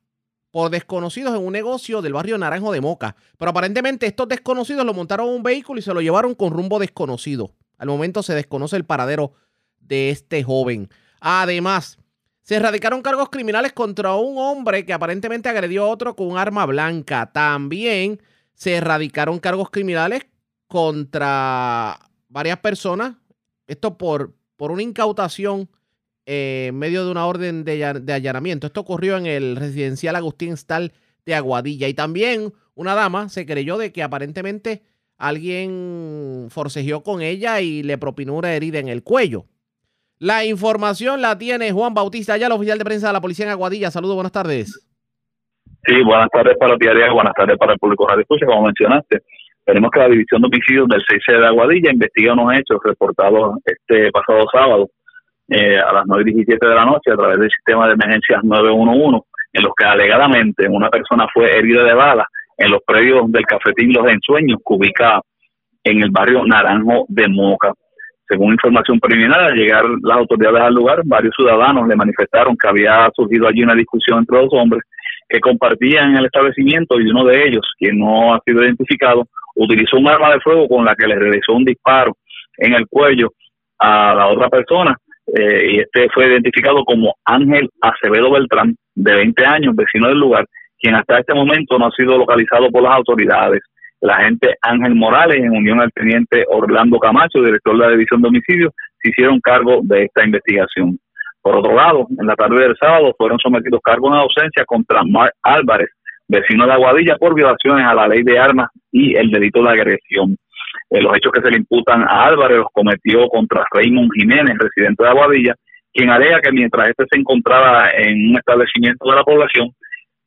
por desconocidos en un negocio del barrio Naranjo de Moca, pero aparentemente estos desconocidos lo montaron en un vehículo y se lo llevaron con rumbo desconocido. Al momento se desconoce el paradero de este joven. Además, se erradicaron cargos criminales contra un hombre que aparentemente agredió a otro con un arma blanca. También se erradicaron cargos criminales contra varias personas. Esto por, por una incautación eh, en medio de una orden de, de, allanamiento. Esto ocurrió en el residencial Agustín Stal de Aguadilla. Y también una dama se creyó de que aparentemente alguien forcejeó con ella y le propinó una herida en el cuello. La información la tiene Juan Bautista, ya el oficial de prensa de la policía en Aguadilla. Saludos, buenas tardes. Sí, buenas tardes para ti, Ariel, buenas tardes para el público Radio Escucha, como mencionaste. Tenemos que la División de Homicidios del 6 de Aguadilla investiga unos hechos reportados este pasado sábado eh, a las 9 y 17 de la noche a través del sistema de emergencias 911, en los que alegadamente una persona fue herida de bala en los predios del cafetín Los Ensueños, que ubica en el barrio Naranjo de Moca. Según información preliminar, al llegar las autoridades al lugar, varios ciudadanos le manifestaron que había surgido allí una discusión entre dos hombres que compartían el establecimiento y uno de ellos, quien no ha sido identificado, utilizó un arma de fuego con la que le realizó un disparo en el cuello a la otra persona, eh, y este fue identificado como Ángel Acevedo Beltrán, de 20 años, vecino del lugar, quien hasta este momento no ha sido localizado por las autoridades. La agente Ángel Morales, en unión al teniente Orlando Camacho, director de la División de Homicidios, se hicieron cargo de esta investigación. Por otro lado, en la tarde del sábado fueron sometidos cargos de ausencia contra Mark Álvarez, vecino de Aguadilla, por violaciones a la ley de armas y el delito de agresión. Eh, los hechos que se le imputan a Álvarez los cometió contra Raymond Jiménez, residente de Aguadilla, quien alega que mientras este se encontraba en un establecimiento de la población,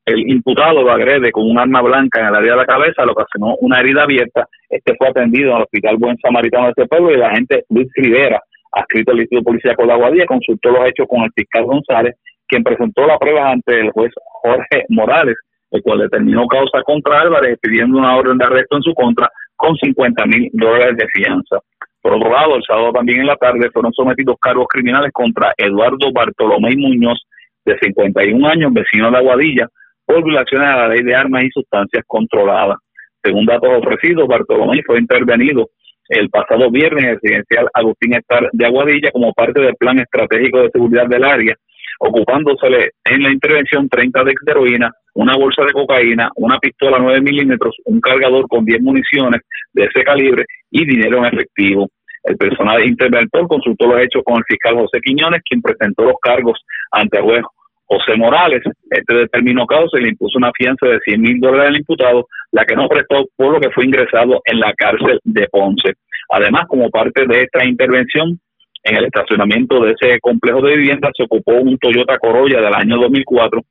el imputado lo agrede con un arma blanca en el área de la cabeza, lo ocasionó una herida abierta. Este fue atendido al Hospital Buen Samaritano de este pueblo y la agente Luis Rivera, adscrito al Instituto Policía de Aguadilla, consultó los hechos con el fiscal González, quien presentó la prueba ante el juez Jorge Morales, el cual determinó causa contra Álvarez, pidiendo una orden de arresto en su contra con 50 mil dólares de fianza. Por otro lado, el sábado también en la tarde fueron sometidos cargos criminales contra Eduardo Bartolomé Muñoz, de 51 años, vecino de Aguadilla, por violaciones a la ley de armas y sustancias controladas. Según datos ofrecidos, Bartolomé fue intervenido el pasado viernes en el residencial Agustín Estar de Aguadilla como parte del plan estratégico de seguridad del área, ocupándosele en la intervención 30 de heroína, una bolsa de cocaína, una pistola 9 milímetros, un cargador con 10 municiones de ese calibre y dinero en efectivo. El personal interventor consultó los hechos con el fiscal José Quiñones, quien presentó los cargos ante el juez José Morales. Este determinó causa y le impuso una fianza de 100 mil dólares al imputado, la que no prestó por lo que fue ingresado en la cárcel de Ponce. Además, como parte de esta intervención, en el estacionamiento de ese complejo de viviendas se ocupó un Toyota Corolla del año 2004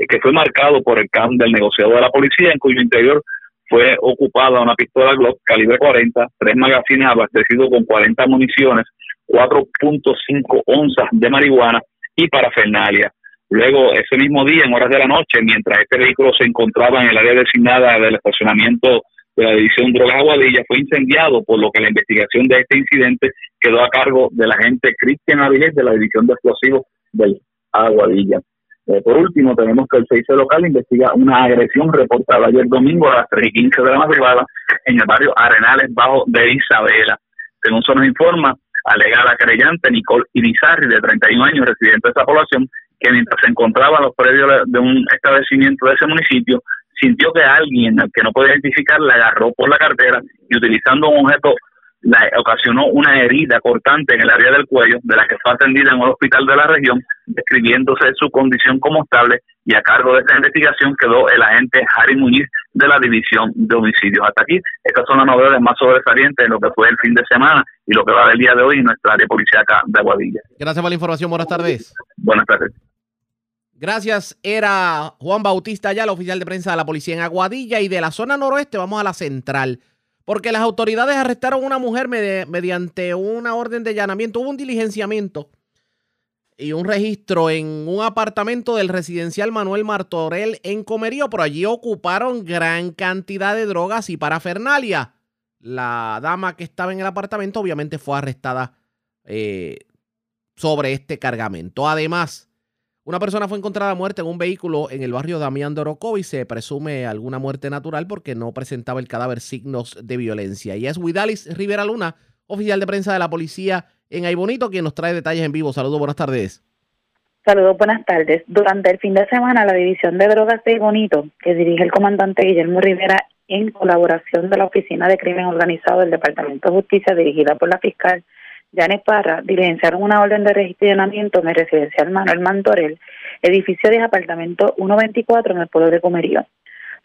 eh, que fue marcado por el CAM del negociado de la policía, en cuyo interior fue ocupada una pistola Glock calibre 40, tres magazines abastecidos con 40 municiones, 4.5 onzas de marihuana y parafernalia. Luego, ese mismo día, en horas de la noche, mientras este vehículo se encontraba en el área designada del estacionamiento de la División Drogas Aguadilla, fue incendiado, por lo que la investigación de este incidente quedó a cargo del agente Cristian Avilés de la División de Explosivos del Aguadilla. Eh, por último, tenemos que el 6 local investiga una agresión reportada ayer domingo a las 3 y 15 de la madrugada en el barrio Arenales, bajo de Isabela. Según se nos informa, alega la creyente Nicole Irizarri, de 31 años, residente de esa población, que mientras se encontraba en los predios de un establecimiento de ese municipio, sintió que alguien que no podía identificar la agarró por la cartera y utilizando un objeto la ocasionó una herida cortante en el área del cuello, de la que fue atendida en un hospital de la región, describiéndose su condición como estable y a cargo de esta investigación quedó el agente Harry Muñiz de la División de Homicidios. Hasta aquí, estas son las novedades más sobresalientes en lo que fue el fin de semana y lo que va del día de hoy en nuestra área policíaca de Aguadilla. Gracias por la información, buenas tardes. Buenas tardes. Gracias, era Juan Bautista ya, el oficial de prensa de la policía en Aguadilla y de la zona noroeste vamos a la central, porque las autoridades arrestaron a una mujer mediante una orden de allanamiento, hubo un diligenciamiento y un registro en un apartamento del residencial Manuel Martorell en Comerío, por allí ocuparon gran cantidad de drogas y parafernalia. La dama que estaba en el apartamento obviamente fue arrestada eh, sobre este cargamento. Además, una persona fue encontrada muerta en un vehículo en el barrio Damián y Se presume alguna muerte natural porque no presentaba el cadáver signos de violencia. Y es Widalis Rivera Luna, oficial de prensa de la policía en Aybonito, quien nos trae detalles en vivo. Saludos, buenas tardes. Saludos, buenas tardes. Durante el fin de semana, la División de Drogas de Aybonito, que dirige el comandante Guillermo Rivera en colaboración de la Oficina de Crimen Organizado del Departamento de Justicia, dirigida por la fiscal Janet Parra diligenciaron una orden de registramiento en el residencial Manuel Mantorel, edificio de apartamento 124 en el pueblo de Comerío.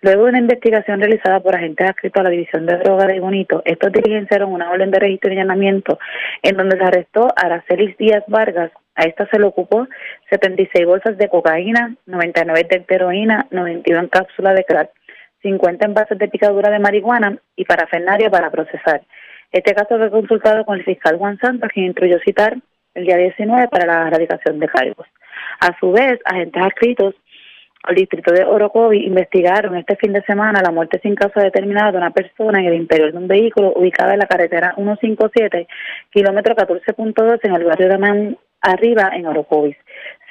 Luego de una investigación realizada por agentes adscritos a la División de Drogas de Bonito, estos diligenciaron una orden de registro y allanamiento en donde se arrestó a Aracelis Díaz Vargas. A esta se le ocupó 76 bolsas de cocaína, 99 de heroína, 91 cápsulas de crack, 50 envases de picadura de marihuana y parafernaria para procesar. Este caso fue consultado con el fiscal Juan Santos, quien instruyó citar el día 19 para la erradicación de cargos. A su vez, agentes adscritos al distrito de Orocovi investigaron este fin de semana la muerte sin causa determinada de una persona en el interior de un vehículo ubicada en la carretera 157, kilómetro 14.2 en el barrio de Man Arriba, en Orocovis.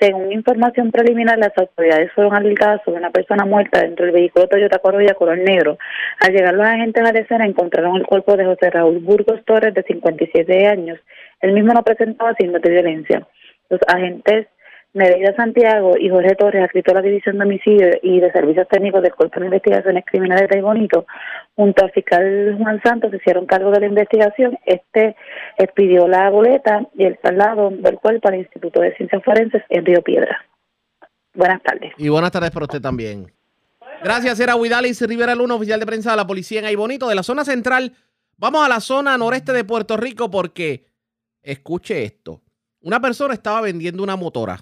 Según información preliminar, las autoridades fueron alertadas sobre una persona muerta dentro del vehículo Toyota Corolla color negro. Al llegar los agentes a la escena encontraron el cuerpo de José Raúl Burgos Torres, de 57 años. El mismo no presentaba signos de violencia. Los agentes Nereida Santiago y Jorge Torres, adscrito a la División de Homicidio y de Servicios Técnicos del Cuerpo de Investigaciones Criminales de Bonito, junto al fiscal Juan Santos, se hicieron cargo de la investigación. Este expidió la boleta y el traslado del cuerpo al Instituto de Ciencias Forenses en Río Piedra. Buenas tardes. Y buenas tardes para usted también. Gracias, era Huidalis Rivera Luna, oficial de prensa de la policía en Bonito, de la zona central. Vamos a la zona noreste de Puerto Rico porque, escuche esto, una persona estaba vendiendo una motora,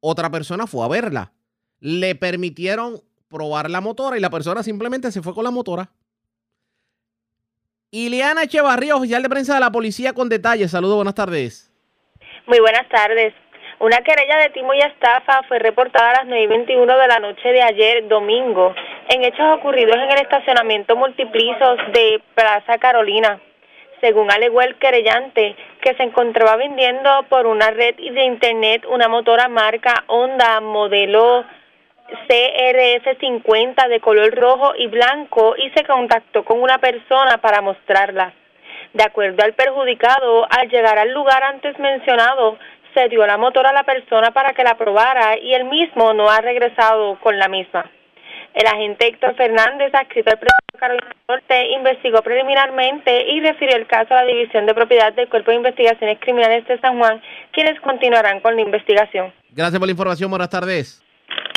otra persona fue a verla, le permitieron probar la motora y la persona simplemente se fue con la motora. Ileana Echevarría, oficial de prensa de la policía con detalles. Saludos, buenas tardes. Muy buenas tardes. Una querella de timo y estafa fue reportada a las 9 y 21 de la noche de ayer, domingo, en hechos ocurridos en el estacionamiento multiplisos de Plaza Carolina. Según alegó el querellante, que se encontraba vendiendo por una red de internet una motora marca Honda modelo CRF50 de color rojo y blanco y se contactó con una persona para mostrarla. De acuerdo al perjudicado, al llegar al lugar antes mencionado, se dio la motora a la persona para que la probara y él mismo no ha regresado con la misma. El agente Héctor Fernández, adscrito al Presidente Carolina Norte, investigó preliminarmente y refirió el caso a la División de Propiedad del Cuerpo de Investigaciones Criminales de San Juan, quienes continuarán con la investigación. Gracias por la información, buenas tardes.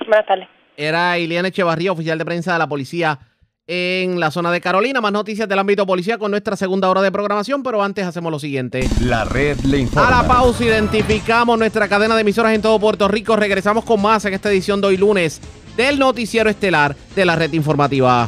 Buenas tardes. Era Ileana Echevarría, oficial de prensa de la policía en la zona de Carolina. Más noticias del ámbito policía con nuestra segunda hora de programación, pero antes hacemos lo siguiente. La red le informa. A la pausa identificamos nuestra cadena de emisoras en todo Puerto Rico. Regresamos con más en esta edición de hoy lunes del noticiero estelar de la red informativa.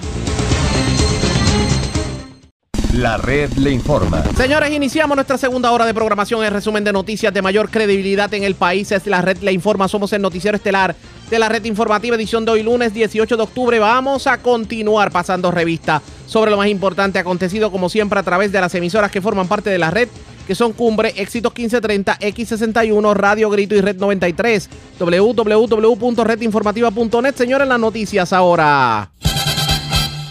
La red le informa. Señores, iniciamos nuestra segunda hora de programación. El resumen de noticias de mayor credibilidad en el país es la red le informa. Somos el noticiero estelar de la red informativa edición de hoy lunes 18 de octubre. Vamos a continuar pasando revista sobre lo más importante acontecido como siempre a través de las emisoras que forman parte de la red que son Cumbre, Éxitos 1530, X61, Radio Grito y Red 93. www.redinformativa.net. Señores, las noticias ahora.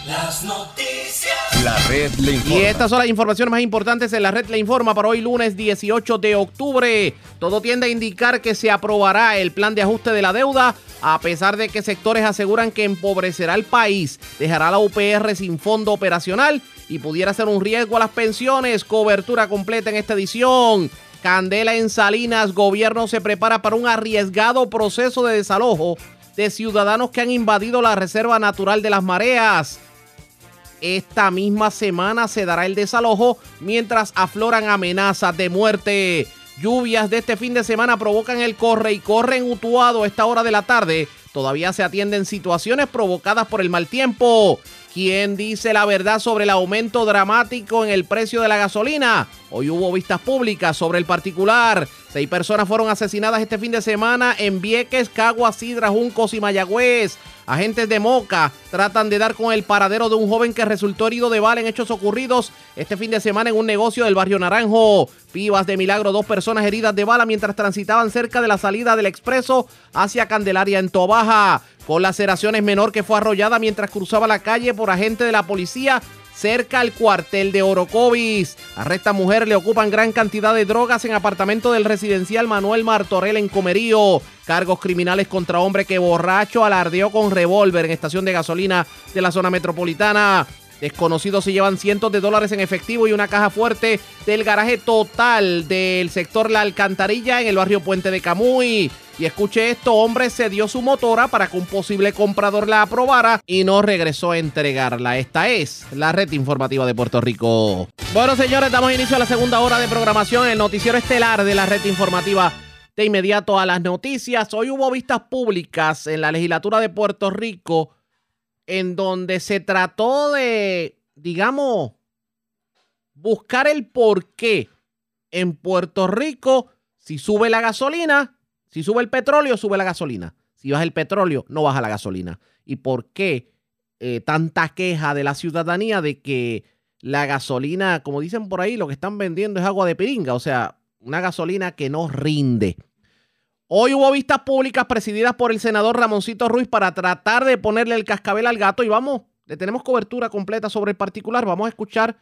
Las noticias. La red le informa. Y estas son las informaciones más importantes en la red le informa para hoy lunes 18 de octubre. Todo tiende a indicar que se aprobará el plan de ajuste de la deuda, a pesar de que sectores aseguran que empobrecerá el país, dejará la UPR sin fondo operacional y pudiera ser un riesgo a las pensiones. Cobertura completa en esta edición. Candela en Salinas, gobierno se prepara para un arriesgado proceso de desalojo de ciudadanos que han invadido la Reserva Natural de las Mareas. Esta misma semana se dará el desalojo mientras afloran amenazas de muerte. Lluvias de este fin de semana provocan el corre y corre en Utuado a esta hora de la tarde. Todavía se atienden situaciones provocadas por el mal tiempo. ¿Quién dice la verdad sobre el aumento dramático en el precio de la gasolina? Hoy hubo vistas públicas sobre el particular. Seis personas fueron asesinadas este fin de semana en Vieques, Caguas, Sidra, Juncos y Mayagüez. Agentes de Moca tratan de dar con el paradero de un joven que resultó herido de bala en hechos ocurridos este fin de semana en un negocio del barrio Naranjo. Pibas de milagro, dos personas heridas de bala mientras transitaban cerca de la salida del expreso hacia Candelaria en Tobaja. Con laceraciones menor que fue arrollada mientras cruzaba la calle por agente de la policía cerca al cuartel de Orocovis. Arresta mujer, le ocupan gran cantidad de drogas en apartamento del residencial Manuel Martorell en Comerío. Cargos criminales contra hombre que borracho alardeó con revólver en estación de gasolina de la zona metropolitana. Desconocidos se llevan cientos de dólares en efectivo y una caja fuerte del garaje total del sector La Alcantarilla en el barrio Puente de Camuy. Y escuche esto, hombre se dio su motora para que un posible comprador la aprobara y no regresó a entregarla. Esta es la red informativa de Puerto Rico. Bueno, señores, damos inicio a la segunda hora de programación, el noticiero estelar de la red informativa. De inmediato a las noticias. Hoy hubo vistas públicas en la legislatura de Puerto Rico en donde se trató de, digamos, buscar el por qué en Puerto Rico, si sube la gasolina, si sube el petróleo, sube la gasolina. Si baja el petróleo, no baja la gasolina. ¿Y por qué eh, tanta queja de la ciudadanía de que la gasolina, como dicen por ahí, lo que están vendiendo es agua de piringa? O sea, una gasolina que no rinde. Hoy hubo vistas públicas presididas por el senador Ramoncito Ruiz para tratar de ponerle el cascabel al gato y vamos, le tenemos cobertura completa sobre el particular. Vamos a escuchar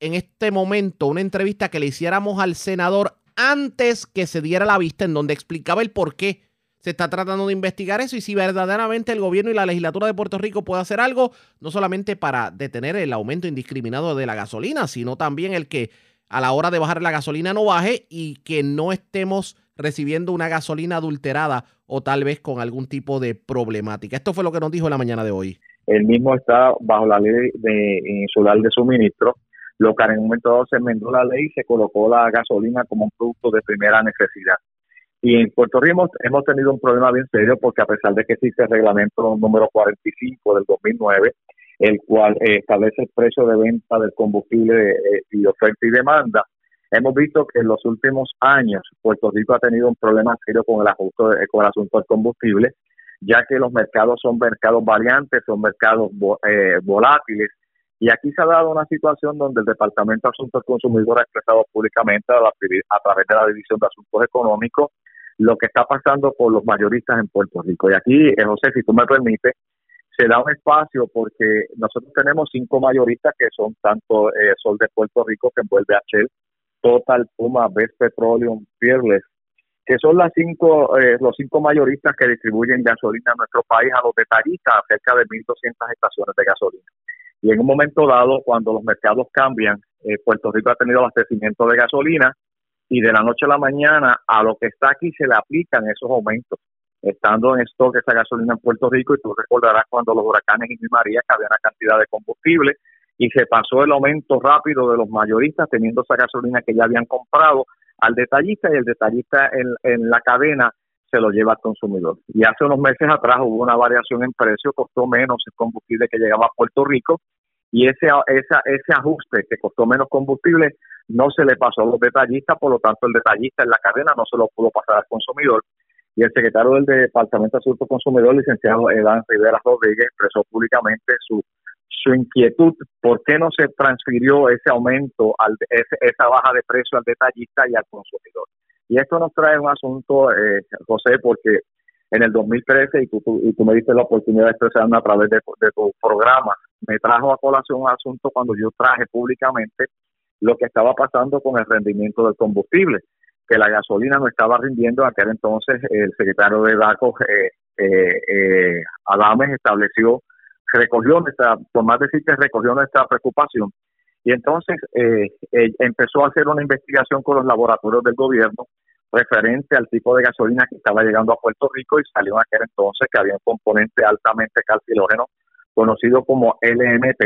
en este momento una entrevista que le hiciéramos al senador antes que se diera la vista en donde explicaba el por qué se está tratando de investigar eso y si verdaderamente el gobierno y la legislatura de Puerto Rico puede hacer algo, no solamente para detener el aumento indiscriminado de la gasolina, sino también el que a la hora de bajar la gasolina no baje y que no estemos recibiendo una gasolina adulterada o tal vez con algún tipo de problemática. Esto fue lo que nos dijo en la mañana de hoy. El mismo está bajo la ley de insular de suministro, lo que en un momento dado se enmendó la ley y se colocó la gasolina como un producto de primera necesidad. Y en Puerto Rico hemos, tenido un problema bien serio porque a pesar de que existe el reglamento número 45 del 2009, el cual eh, establece el precio de venta del combustible eh, y oferta y demanda, hemos visto que en los últimos años Puerto Rico ha tenido un problema serio con el, ajuste, con el asunto del combustible, ya que los mercados son mercados variantes, son mercados eh, volátiles. Y aquí se ha dado una situación donde el Departamento de Asuntos Consumidores ha expresado públicamente a, a través de la División de Asuntos Económicos lo que está pasando con los mayoristas en Puerto Rico. Y aquí, eh, José, si tú me permites, se da un espacio porque nosotros tenemos cinco mayoristas que son tanto eh, Sol de Puerto Rico, que envuelve a Shell, Total, Puma, Best Petroleum, Fearless, que son las cinco, eh, los cinco mayoristas que distribuyen gasolina en nuestro país a los detallistas, cerca de 1.200 estaciones de gasolina. Y en un momento dado, cuando los mercados cambian, Puerto Rico ha tenido abastecimiento de gasolina, y de la noche a la mañana a lo que está aquí se le aplican esos aumentos, estando en stock esa gasolina en Puerto Rico y tú recordarás cuando los huracanes y María que había una cantidad de combustible y se pasó el aumento rápido de los mayoristas teniendo esa gasolina que ya habían comprado al detallista y el detallista en, en la cadena se lo lleva al consumidor. Y hace unos meses atrás hubo una variación en precio, costó menos el combustible que llegaba a Puerto Rico y ese, esa, ese ajuste que costó menos combustible no se le pasó a los detallistas, por lo tanto el detallista en la cadena no se lo pudo pasar al consumidor. Y el secretario del Departamento de Asuntos Consumidor, licenciado Edan Rivera Rodríguez, expresó públicamente su, su inquietud por qué no se transfirió ese aumento, al, esa baja de precio al detallista y al consumidor. Y esto nos trae un asunto, eh, José, porque en el 2013, y tú, y tú me diste la oportunidad de expresarme a través de, de tu programa, me trajo a colación un asunto cuando yo traje públicamente lo que estaba pasando con el rendimiento del combustible, que la gasolina no estaba rindiendo. Aquel entonces el secretario de DACO, eh, eh, eh, Adames, estableció, recogió nuestra, por más decir que recogió nuestra preocupación, y entonces eh, empezó a hacer una investigación con los laboratorios del gobierno referente al tipo de gasolina que estaba llegando a Puerto Rico y salió en aquel entonces que había un componente altamente calcilógeno conocido como LMT,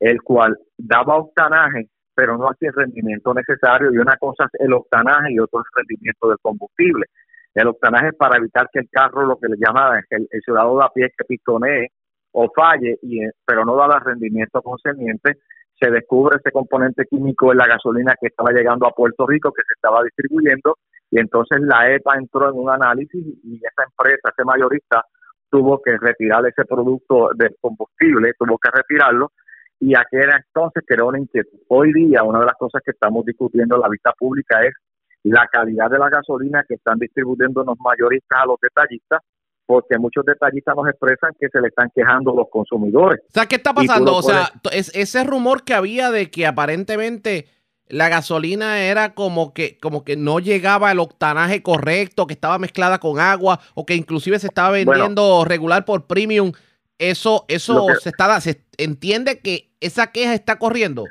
el cual daba octanaje pero no hacía el rendimiento necesario y una cosa es el octanaje y otro es el rendimiento del combustible. El octanaje es para evitar que el carro, lo que le llama el, el ciudadano de a pie, que pistonee o falle, y, eh, pero no da el rendimiento concerniente, se descubre ese componente químico en la gasolina que estaba llegando a Puerto Rico, que se estaba distribuyendo, y entonces la EPA entró en un análisis y esa empresa, ese mayorista, tuvo que retirar ese producto del combustible, tuvo que retirarlo, y aquel entonces creó una inquietud. Hoy día una de las cosas que estamos discutiendo en la vista pública es la calidad de la gasolina que están distribuyendo los mayoristas a los detallistas, porque muchos detallistas nos expresan que se le están quejando los consumidores. O sea, ¿qué está pasando? O sea, es, ese rumor que había de que aparentemente la gasolina era como que, como que no llegaba al octanaje correcto, que estaba mezclada con agua, o que inclusive se estaba vendiendo regular por premium. Eso, eso se está, se entiende que esa queja está corriendo.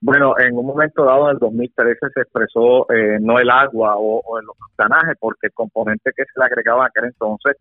Bueno, en un momento dado, en el 2013, se expresó eh, no el agua o, el octanaje, porque el componente que se le agregaba en aquel entonces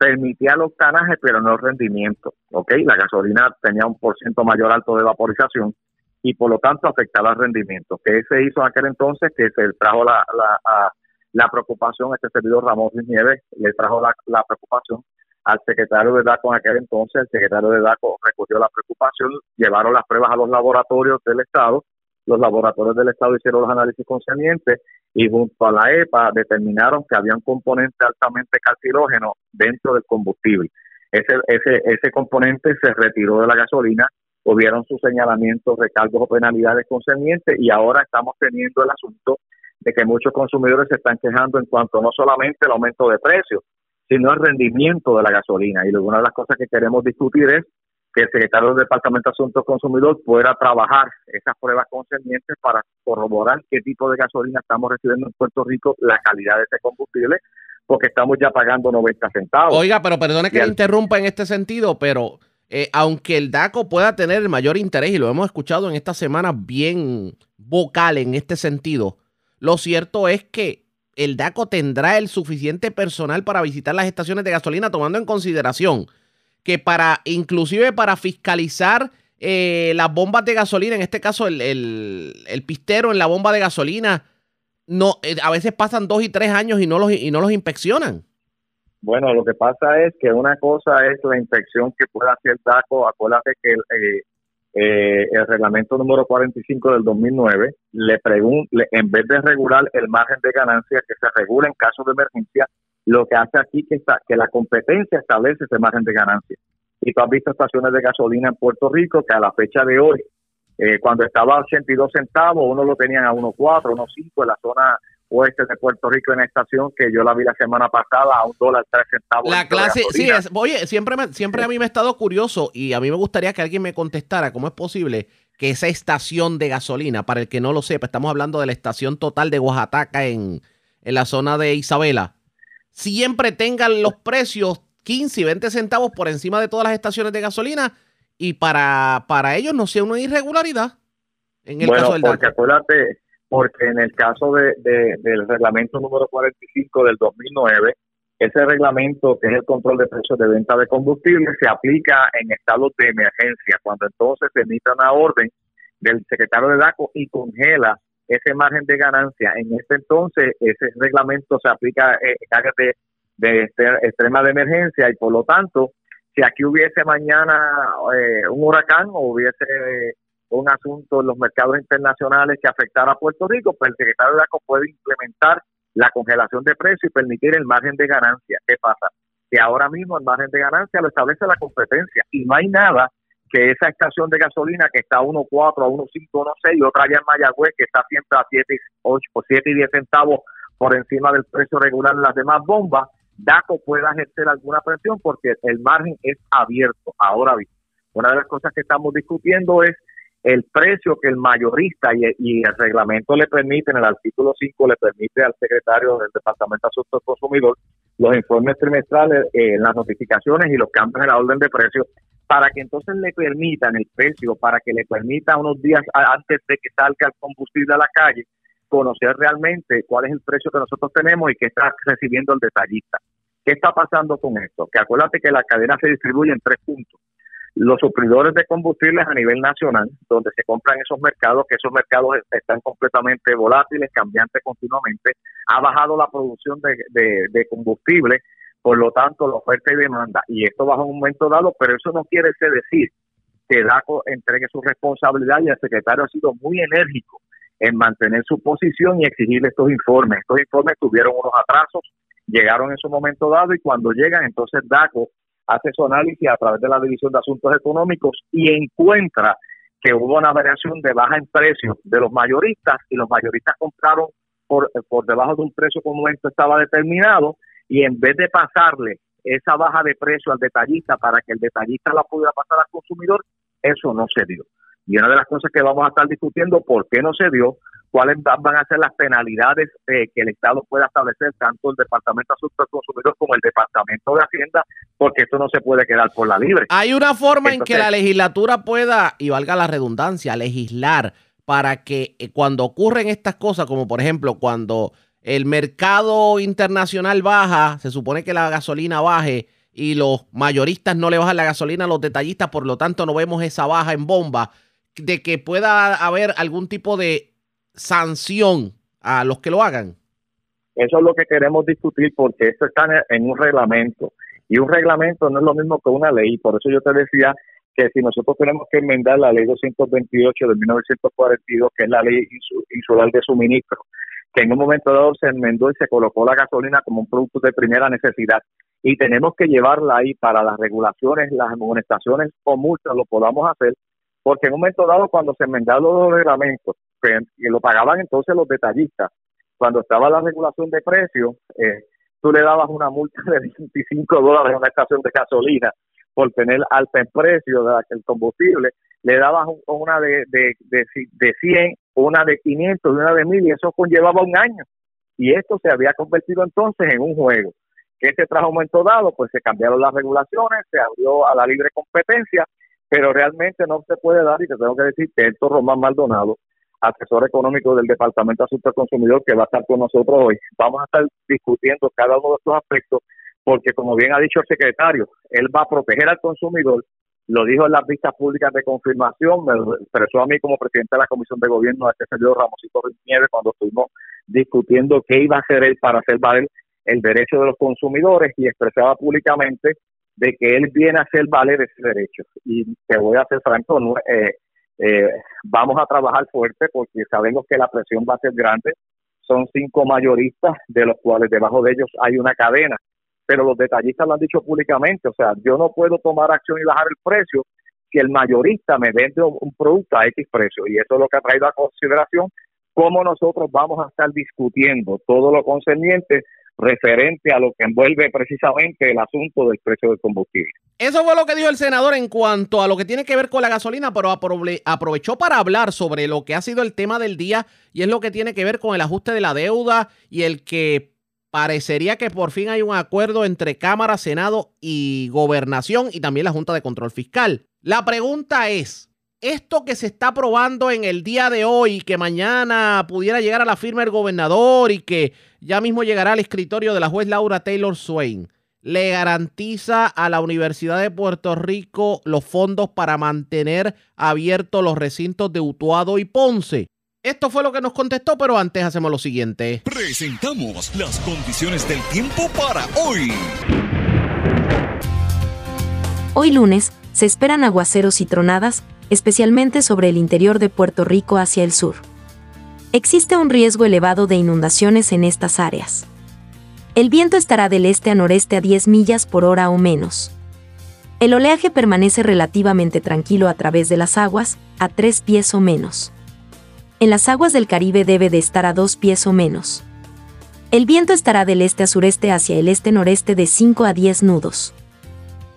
permitía el octanaje, pero no el rendimiento. ¿ok? La gasolina tenía un por ciento mayor alto de vaporización y por lo tanto afectaba el rendimiento. ¿Qué se hizo en aquel entonces? Que se trajo la, la, la preocupación, este servidor Ramón Nieves le trajo la, la preocupación al secretario de DACO en aquel entonces, el secretario de DACO recogió la preocupación, llevaron las pruebas a los laboratorios del Estado, los laboratorios del Estado hicieron los análisis concernientes y junto a la EPA determinaron que había un componente altamente carcinógeno dentro del combustible. Ese, ese, ese componente se retiró de la gasolina, hubieron sus señalamientos, recargos o penalidades concernientes y ahora estamos teniendo el asunto de que muchos consumidores se están quejando en cuanto no solamente el aumento de precios, sino el rendimiento de la gasolina. Y una de las cosas que queremos discutir es que el secretario del Departamento de Asuntos Consumidor pueda trabajar esas pruebas concernientes para corroborar qué tipo de gasolina estamos recibiendo en Puerto Rico, la calidad de ese combustible, porque estamos ya pagando 90 centavos. Oiga, pero perdone que le interrumpa en este sentido, pero eh, aunque el DACO pueda tener el mayor interés, y lo hemos escuchado en esta semana bien vocal en este sentido, lo cierto es que el DACO tendrá el suficiente personal para visitar las estaciones de gasolina, tomando en consideración que para, inclusive para fiscalizar eh, las bombas de gasolina, en este caso el, el, pistero en la bomba de gasolina, no, eh, a veces pasan dos y tres años y no los, y no los inspeccionan. Bueno, lo que pasa es que una cosa es la inspección que puede hacer DACO. Acuérdate que eh, eh, el reglamento número 45 del 2009 le pregunta, en vez de regular el margen de ganancia que se regula en caso de emergencia, lo que hace aquí que está que la competencia establece ese margen de ganancia. Y tú has visto estaciones de gasolina en Puerto Rico que a la fecha de hoy, eh, cuando estaba a 82 centavos, uno lo tenían a 1.4, 1.5 en la zona oeste de Puerto Rico en estación que yo la vi la semana pasada a un dólar tres centavos. La clase, sí, es, oye, siempre, siempre a mí me ha estado curioso y a mí me gustaría que alguien me contestara cómo es posible que esa estación de gasolina, para el que no lo sepa, estamos hablando de la estación total de Oaxaca en, en la zona de Isabela, siempre tengan los precios 15 y 20 centavos por encima de todas las estaciones de gasolina y para, para ellos no sea una irregularidad en el bueno, caso del porque acuérdate, porque en el caso de, del reglamento número 45 del 2009, ese reglamento, que es el control de precios de venta de combustible, se aplica en estados de emergencia, cuando entonces se emita una orden del secretario de DACO y congela ese margen de ganancia. En este entonces, ese reglamento se aplica en eh, de, de extrema de emergencia y por lo tanto, si aquí hubiese mañana eh, un huracán o hubiese un asunto en los mercados internacionales que afectara a Puerto Rico, pues el secretario de DACO puede implementar la congelación de precios y permitir el margen de ganancia. ¿Qué pasa? Que ahora mismo el margen de ganancia lo establece la competencia y no hay nada que esa estación de gasolina que está a 1.4, a 1.5, 1.6 y otra allá en Mayagüez que está siempre a 7, 8, 7 y 10 centavos por encima del precio regular de las demás bombas, DACO pueda ejercer alguna presión porque el margen es abierto. Ahora bien, una de las cosas que estamos discutiendo es el precio que el mayorista y, el reglamento le permite, en el artículo 5 le permite al secretario del Departamento de Asuntos Consumidor los informes trimestrales, eh, las notificaciones y los cambios en la orden de precios para que entonces le permitan el precio, para que le permita unos días antes de que salga el combustible a la calle, conocer realmente cuál es el precio que nosotros tenemos y qué está recibiendo el detallista. ¿Qué está pasando con esto? Que acuérdate que la cadena se distribuye en tres puntos los suplidores de combustibles a nivel nacional, donde se compran esos mercados, que esos mercados están completamente volátiles, cambiantes continuamente, ha bajado la producción de, de, combustible, por lo tanto la oferta y demanda, y esto bajo un momento dado, pero eso no quiere decir que DACO entregue su responsabilidad y el secretario ha sido muy enérgico en mantener su posición y exigir estos informes. Estos informes tuvieron unos atrasos, llegaron en su momento dado y cuando llegan entonces DACO hace su análisis a través de la División de Asuntos Económicos y encuentra que hubo una variación de baja en precio de los mayoristas y los mayoristas compraron por, por debajo de un precio como esto estaba determinado y en vez de pasarle esa baja de precio al detallista para que el detallista la pudiera pasar al consumidor, eso no se dio. Y una de las cosas que vamos a estar discutiendo, ¿por qué no se dio? cuáles van a ser las penalidades eh, que el Estado pueda establecer, tanto el Departamento de Asuntos Consumidores como el Departamento de Hacienda, porque esto no se puede quedar por la libre. Hay una forma en que la legislatura pueda, y valga la redundancia, legislar para que eh, cuando ocurren estas cosas, como por ejemplo cuando el mercado internacional baja, se supone que la gasolina baje y los mayoristas no le bajan la gasolina a los detallistas, por lo tanto no vemos esa baja en bomba, de que pueda haber algún tipo de sanción a los que lo hagan? Eso es lo que queremos discutir porque esto está en un reglamento y un reglamento no es lo mismo que una ley. Por eso yo te decía que si nosotros tenemos que enmendar la ley 228 de 1942, que es la ley insular de suministro, que en un momento dado se enmendó y se colocó la gasolina como un producto de primera necesidad y tenemos que llevarla ahí para las regulaciones, las amonestaciones o multas, lo podamos hacer, porque en un momento dado cuando se enmendaron los reglamentos que lo pagaban entonces los detallistas. Cuando estaba la regulación de precios, eh, tú le dabas una multa de 25 dólares a una estación de gasolina por tener alta en precio del combustible, le dabas un- una de, de, de, de 100, una de 500 y una de 1000 y eso conllevaba un año. Y esto se había convertido entonces en un juego. que se trajo un momento dado? Pues se cambiaron las regulaciones, se abrió a la libre competencia, pero realmente no se puede dar, y te tengo que decir que Héctor Román Maldonado, asesor económico del Departamento de Asuntos del Consumidor, que va a estar con nosotros hoy, vamos a estar discutiendo cada uno de estos aspectos, porque como bien ha dicho el secretario, él va a proteger al consumidor, lo dijo en las vistas públicas de confirmación, me expresó a mí como presidente de la Comisión de Gobierno, a este señor Ramosito Nieves, cuando estuvimos discutiendo qué iba a hacer él para hacer valer el derecho de los consumidores y expresaba públicamente de que él viene a hacer valer ese derecho. Y te voy a ser franco, eh, eh, vamos a trabajar fuerte porque sabemos que la presión va a ser grande. Son cinco mayoristas, de los cuales debajo de ellos hay una cadena. Pero los detallistas lo han dicho públicamente. O sea, yo no puedo tomar acción y bajar el precio si el mayorista me vende un, producto a X precio. Y eso es lo que ha traído a consideración cómo nosotros vamos a estar discutiendo todo lo concerniente referente a lo que envuelve precisamente el asunto del precio del combustible. Eso fue lo que dijo el senador en cuanto a lo que tiene que ver con la gasolina, pero aprove- aprovechó para hablar sobre lo que ha sido el tema del día y es lo que tiene que ver con el ajuste de la deuda y el que parecería que por fin hay un acuerdo entre Cámara, Senado y Gobernación y también la Junta de Control Fiscal. La pregunta es, esto que se está aprobando en el día de hoy que mañana pudiera llegar a la firma del gobernador y que ya mismo llegará al escritorio de la juez Laura Taylor Swain, le garantiza a la Universidad de Puerto Rico los fondos para mantener abiertos los recintos de Utuado y Ponce. Esto fue lo que nos contestó, pero antes hacemos lo siguiente. Presentamos las condiciones del tiempo para hoy. Hoy lunes, se esperan aguaceros y tronadas, especialmente sobre el interior de Puerto Rico hacia el sur. Existe un riesgo elevado de inundaciones en estas áreas. El viento estará del este a noreste a 10 millas por hora o menos. El oleaje permanece relativamente tranquilo a través de las aguas, a 3 pies o menos. En las aguas del Caribe debe de estar a 2 pies o menos. El viento estará del este a sureste hacia el este-noreste de 5 a 10 nudos.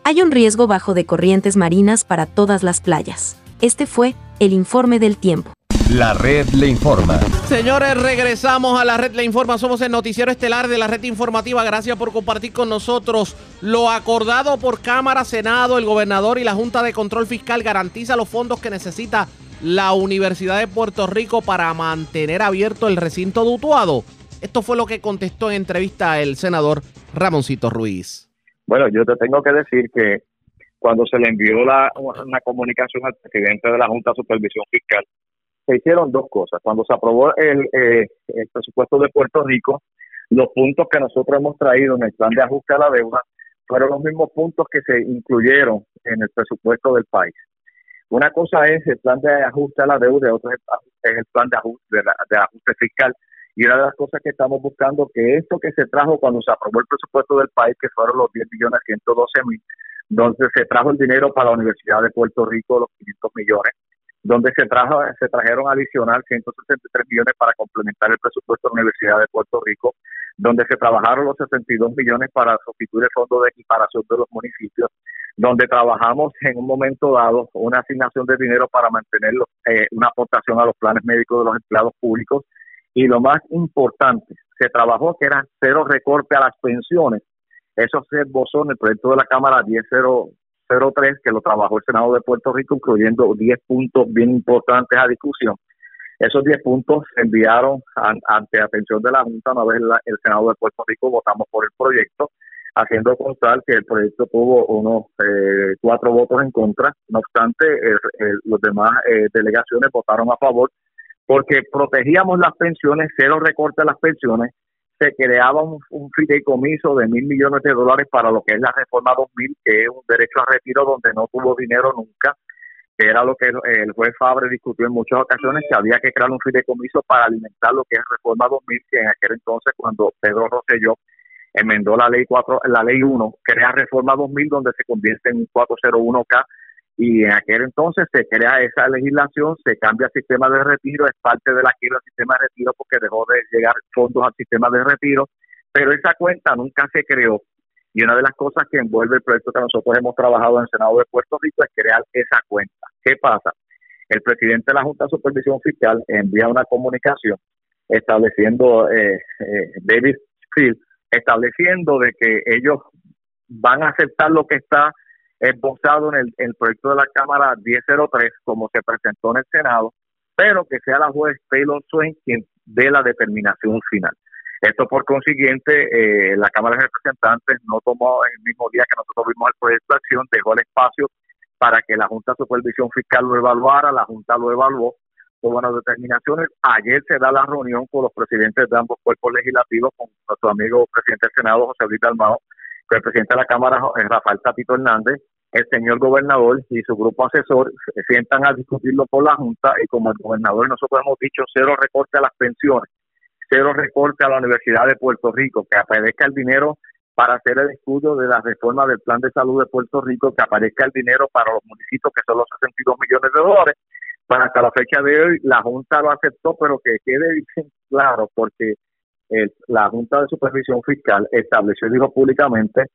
Hay un riesgo bajo de corrientes marinas para todas las playas. Este fue el informe del tiempo. La red le informa. Señores, regresamos a la red Le Informa. Somos el noticiero estelar de la red informativa. Gracias por compartir con nosotros. Lo acordado por Cámara, Senado, el gobernador y la Junta de Control Fiscal garantiza los fondos que necesita la Universidad de Puerto Rico para mantener abierto el recinto de Utuado. Esto fue lo que contestó en entrevista el senador Ramoncito Ruiz. Bueno, yo te tengo que decir que cuando se le envió la, una comunicación al presidente de la Junta de Supervisión Fiscal, se hicieron dos cosas. Cuando se aprobó el, eh, el presupuesto de Puerto Rico, los puntos que nosotros hemos traído en el plan de ajuste a la deuda fueron los mismos puntos que se incluyeron en el presupuesto del país. Una cosa es el plan de ajuste a la deuda otra es el plan de ajuste, de, la- de ajuste fiscal. Y una de las cosas que estamos buscando que esto que se trajo cuando se aprobó el presupuesto del país, que fueron los 10 millones 112 mil, donde se trajo el dinero para la Universidad de Puerto Rico, los 500 millones, donde se trajo se trajeron adicional 163 millones para complementar el presupuesto de la Universidad de Puerto Rico, donde se trabajaron los 62 millones para sustituir el fondo de equiparación de los municipios, donde trabajamos en un momento dado una asignación de dinero para mantener eh, una aportación a los planes médicos de los empleados públicos y lo más importante, se trabajó que era cero recorte a las pensiones. Eso se esbozó en el proyecto de la Cámara 1003, que lo trabajó el Senado de Puerto Rico, incluyendo 10 puntos bien importantes a discusión. Esos 10 puntos se enviaron an- ante atención de la Junta, una vez la- el Senado de Puerto Rico votamos por el proyecto, haciendo constar que el proyecto tuvo unos eh, cuatro votos en contra. No obstante, el- los demás eh, delegaciones votaron a favor porque protegíamos las pensiones, cero recorte a las pensiones, se creaba un, un fideicomiso de mil millones de dólares para lo que es la reforma 2000, que es un derecho a retiro donde no tuvo dinero nunca, era lo que el, el juez Fabre discutió en muchas ocasiones, que había que crear un fideicomiso para alimentar lo que es reforma 2000, que en aquel entonces cuando Pedro Rosselló enmendó la ley 4, la ley 1, crea reforma 2000 donde se convierte en un 401K y en aquel entonces se crea esa legislación, se cambia el sistema de retiro, es parte de la quiebra del sistema de retiro porque dejó de llegar fondos al sistema de retiro, pero esa cuenta nunca se creó. Y una de las cosas que envuelve el proyecto que nosotros hemos trabajado en el Senado de Puerto Rico es crear esa cuenta. ¿Qué pasa? El presidente de la Junta de Supervisión Fiscal envía una comunicación estableciendo, eh, eh, David Field, estableciendo de que ellos van a aceptar lo que está esbozado en el, el proyecto de la Cámara 1003 como se presentó en el Senado, pero que sea la juez Taylor Swain quien dé la determinación final. Esto por consiguiente, eh, la Cámara de Representantes no tomó el mismo día que nosotros vimos el proyecto de acción, dejó el espacio para que la Junta de Supervisión Fiscal lo evaluara, la Junta lo evaluó, tuvo unas determinaciones. Ayer se da la reunión con los presidentes de ambos cuerpos legislativos, con nuestro amigo presidente del Senado, José Luis Dalmao, con el presidente de la Cámara, eh, Rafael Tatito Hernández, el señor gobernador y su grupo asesor se sientan a discutirlo con la Junta y como el gobernador nosotros hemos dicho cero recorte a las pensiones, cero recorte a la Universidad de Puerto Rico, que aparezca el dinero para hacer el estudio de la reforma del Plan de Salud de Puerto Rico, que aparezca el dinero para los municipios, que son los 62 millones de dólares. Para hasta la fecha de hoy, la Junta lo aceptó, pero que quede claro, porque la Junta de Supervisión Fiscal estableció y dijo públicamente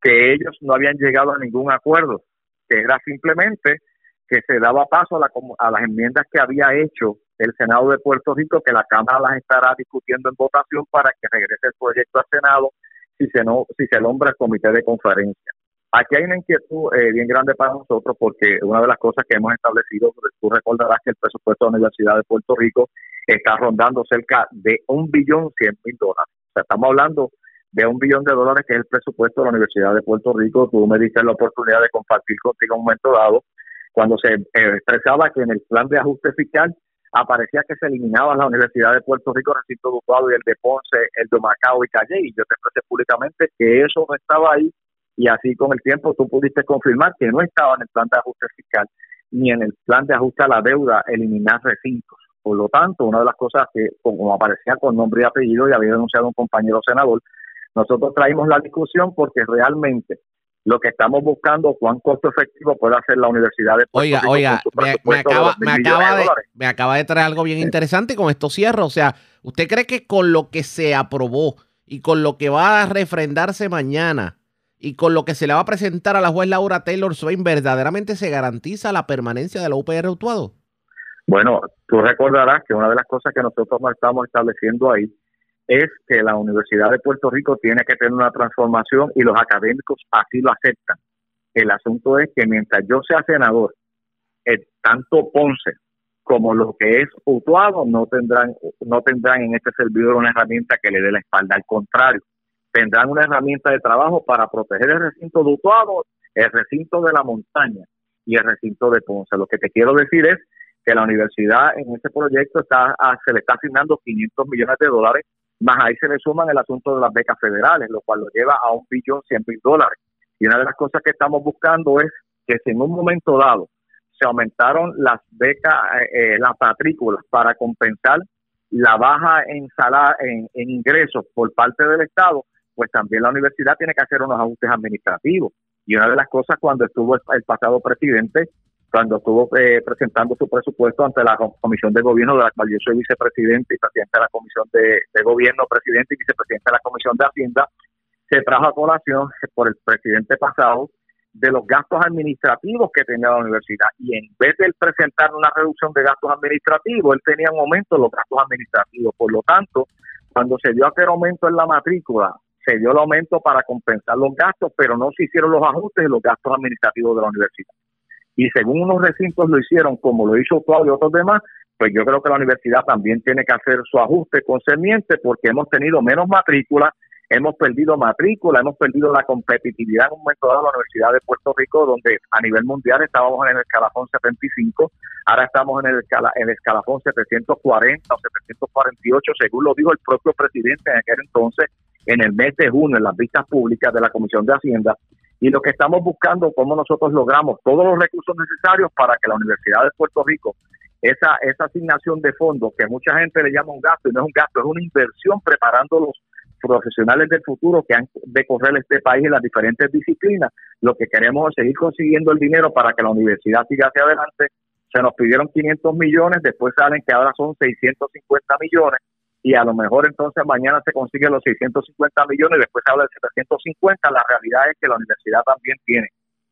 que ellos no habían llegado a ningún acuerdo, que era simplemente que se daba paso a, la, a las enmiendas que había hecho el Senado de Puerto Rico, que la Cámara las estará discutiendo en votación para que regrese el proyecto al Senado si se, no, si se nombra el comité de conferencia. Aquí hay una inquietud eh, bien grande para nosotros porque una de las cosas que hemos establecido, tú recordarás que el presupuesto de la Universidad de Puerto Rico está rondando cerca de un billón cien mil dólares. O sea, estamos hablando de un billón de dólares que es el presupuesto de la Universidad de Puerto Rico. Tú me diste la oportunidad de compartir contigo un momento dado cuando se eh, expresaba que en el plan de ajuste fiscal aparecía que se eliminaba la Universidad de Puerto Rico, recinto educado y el de Ponce, el de Macao y Calle, y yo te expresé públicamente que eso no estaba ahí, y así con el tiempo tú pudiste confirmar que no estaba en el plan de ajuste fiscal ni en el plan de ajuste a la deuda eliminar recintos. Por lo tanto, una de las cosas que, como aparecía con nombre y apellido y había denunciado un compañero senador, nosotros traímos la discusión porque realmente lo que estamos buscando, cuán costo efectivo puede hacer la Universidad de Puerto Oiga, Rico oiga, me, me presupuesto de acaba, 2.000 me, millones acaba de me acaba de traer algo bien interesante y con esto cierro. O sea, ¿usted cree que con lo que se aprobó y con lo que va a refrendarse mañana y con lo que se le va a presentar a la juez Laura Taylor Swain verdaderamente se garantiza la permanencia de la UPR Utuado? Bueno, tú recordarás que una de las cosas que nosotros no estamos estableciendo ahí es que la Universidad de Puerto Rico tiene que tener una transformación y los académicos así lo aceptan. El asunto es que mientras yo sea senador, tanto Ponce como lo que es Utuado no tendrán no tendrán en este servidor una herramienta que le dé la espalda. Al contrario, tendrán una herramienta de trabajo para proteger el recinto de Utuado, el recinto de la montaña y el recinto de Ponce. Lo que te quiero decir es que la universidad en este proyecto está ah, se le está asignando 500 millones de dólares, más ahí se le suman el asunto de las becas federales, lo cual lo lleva a un billón 100 mil dólares. Y una de las cosas que estamos buscando es que si en un momento dado se aumentaron las becas, eh, eh, las matrículas para compensar la baja en, sala, en, ingresos por parte del Estado, pues también la universidad tiene que hacer unos ajustes administrativos. Y una de las cosas cuando estuvo el pasado presidente, cuando estuvo eh, presentando su presupuesto ante la Comisión de Gobierno, de la cual yo soy vicepresidente y presidente de la Comisión de, de Gobierno, presidente y vicepresidente de la Comisión de Hacienda, se trajo a colación por el presidente pasado de los gastos administrativos que tenía la universidad. Y en vez de él presentar una reducción de gastos administrativos, él tenía un aumento de los gastos administrativos. Por lo tanto, cuando se dio aquel aumento en la matrícula, se dio el aumento para compensar los gastos, pero no se hicieron los ajustes de los gastos administrativos de la universidad. Y según unos recintos lo hicieron, como lo hizo Claudio y otros demás, pues yo creo que la universidad también tiene que hacer su ajuste concerniente porque hemos tenido menos matrículas, hemos perdido matrícula, hemos perdido la competitividad en un momento dado la Universidad de Puerto Rico, donde a nivel mundial estábamos en el escalafón 75, ahora estamos en el, escala, en el escalafón 740 o 748, según lo dijo el propio presidente en aquel entonces, en el mes de junio, en las vistas públicas de la Comisión de Hacienda, y lo que estamos buscando, cómo nosotros logramos todos los recursos necesarios para que la Universidad de Puerto Rico, esa, esa asignación de fondos, que mucha gente le llama un gasto, y no es un gasto, es una inversión preparando los profesionales del futuro que han de correr este país en las diferentes disciplinas. Lo que queremos es seguir consiguiendo el dinero para que la universidad siga hacia adelante. Se nos pidieron 500 millones, después saben que ahora son 650 millones y a lo mejor entonces mañana se consigue los 650 millones y después se habla de 750, la realidad es que la universidad también tiene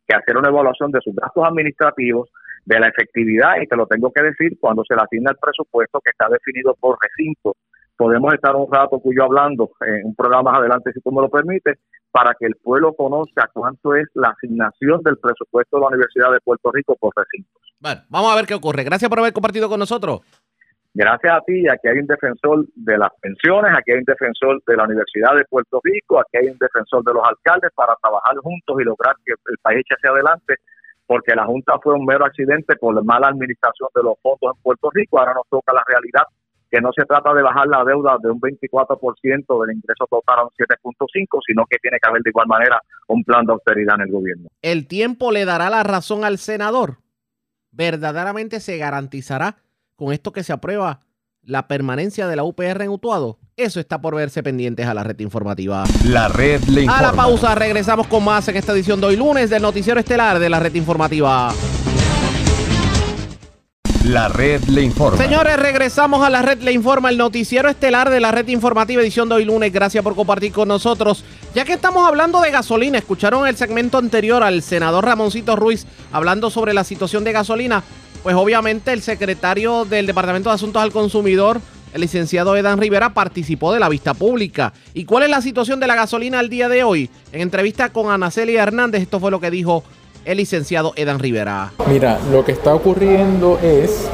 que hacer una evaluación de sus gastos administrativos, de la efectividad, y te lo tengo que decir, cuando se le asigna el presupuesto que está definido por recinto, podemos estar un rato cuyo hablando en un programa más adelante, si tú me lo permites, para que el pueblo conozca cuánto es la asignación del presupuesto de la Universidad de Puerto Rico por recinto. Bueno, vamos a ver qué ocurre. Gracias por haber compartido con nosotros. Gracias a ti, aquí hay un defensor de las pensiones, aquí hay un defensor de la Universidad de Puerto Rico, aquí hay un defensor de los alcaldes para trabajar juntos y lograr que el país eche hacia adelante, porque la Junta fue un mero accidente por la mala administración de los fondos en Puerto Rico. Ahora nos toca la realidad que no se trata de bajar la deuda de un 24% del ingreso total a un 7.5%, sino que tiene que haber de igual manera un plan de austeridad en el gobierno. ¿El tiempo le dará la razón al senador? ¿Verdaderamente se garantizará con esto que se aprueba la permanencia de la UPR en Utuado? Eso está por verse pendientes a la red informativa. La red le A informa. la pausa, regresamos con más en esta edición de hoy lunes del Noticiero Estelar de la red informativa. La red le informa. Señores, regresamos a la red Le Informa, el noticiero estelar de la red informativa edición de hoy lunes. Gracias por compartir con nosotros. Ya que estamos hablando de gasolina, escucharon el segmento anterior al senador Ramoncito Ruiz hablando sobre la situación de gasolina. Pues obviamente el secretario del Departamento de Asuntos al Consumidor, el licenciado Edan Rivera, participó de la vista pública. ¿Y cuál es la situación de la gasolina al día de hoy? En entrevista con Ana Celia Hernández, esto fue lo que dijo el licenciado Edan Rivera. Mira, lo que está ocurriendo es,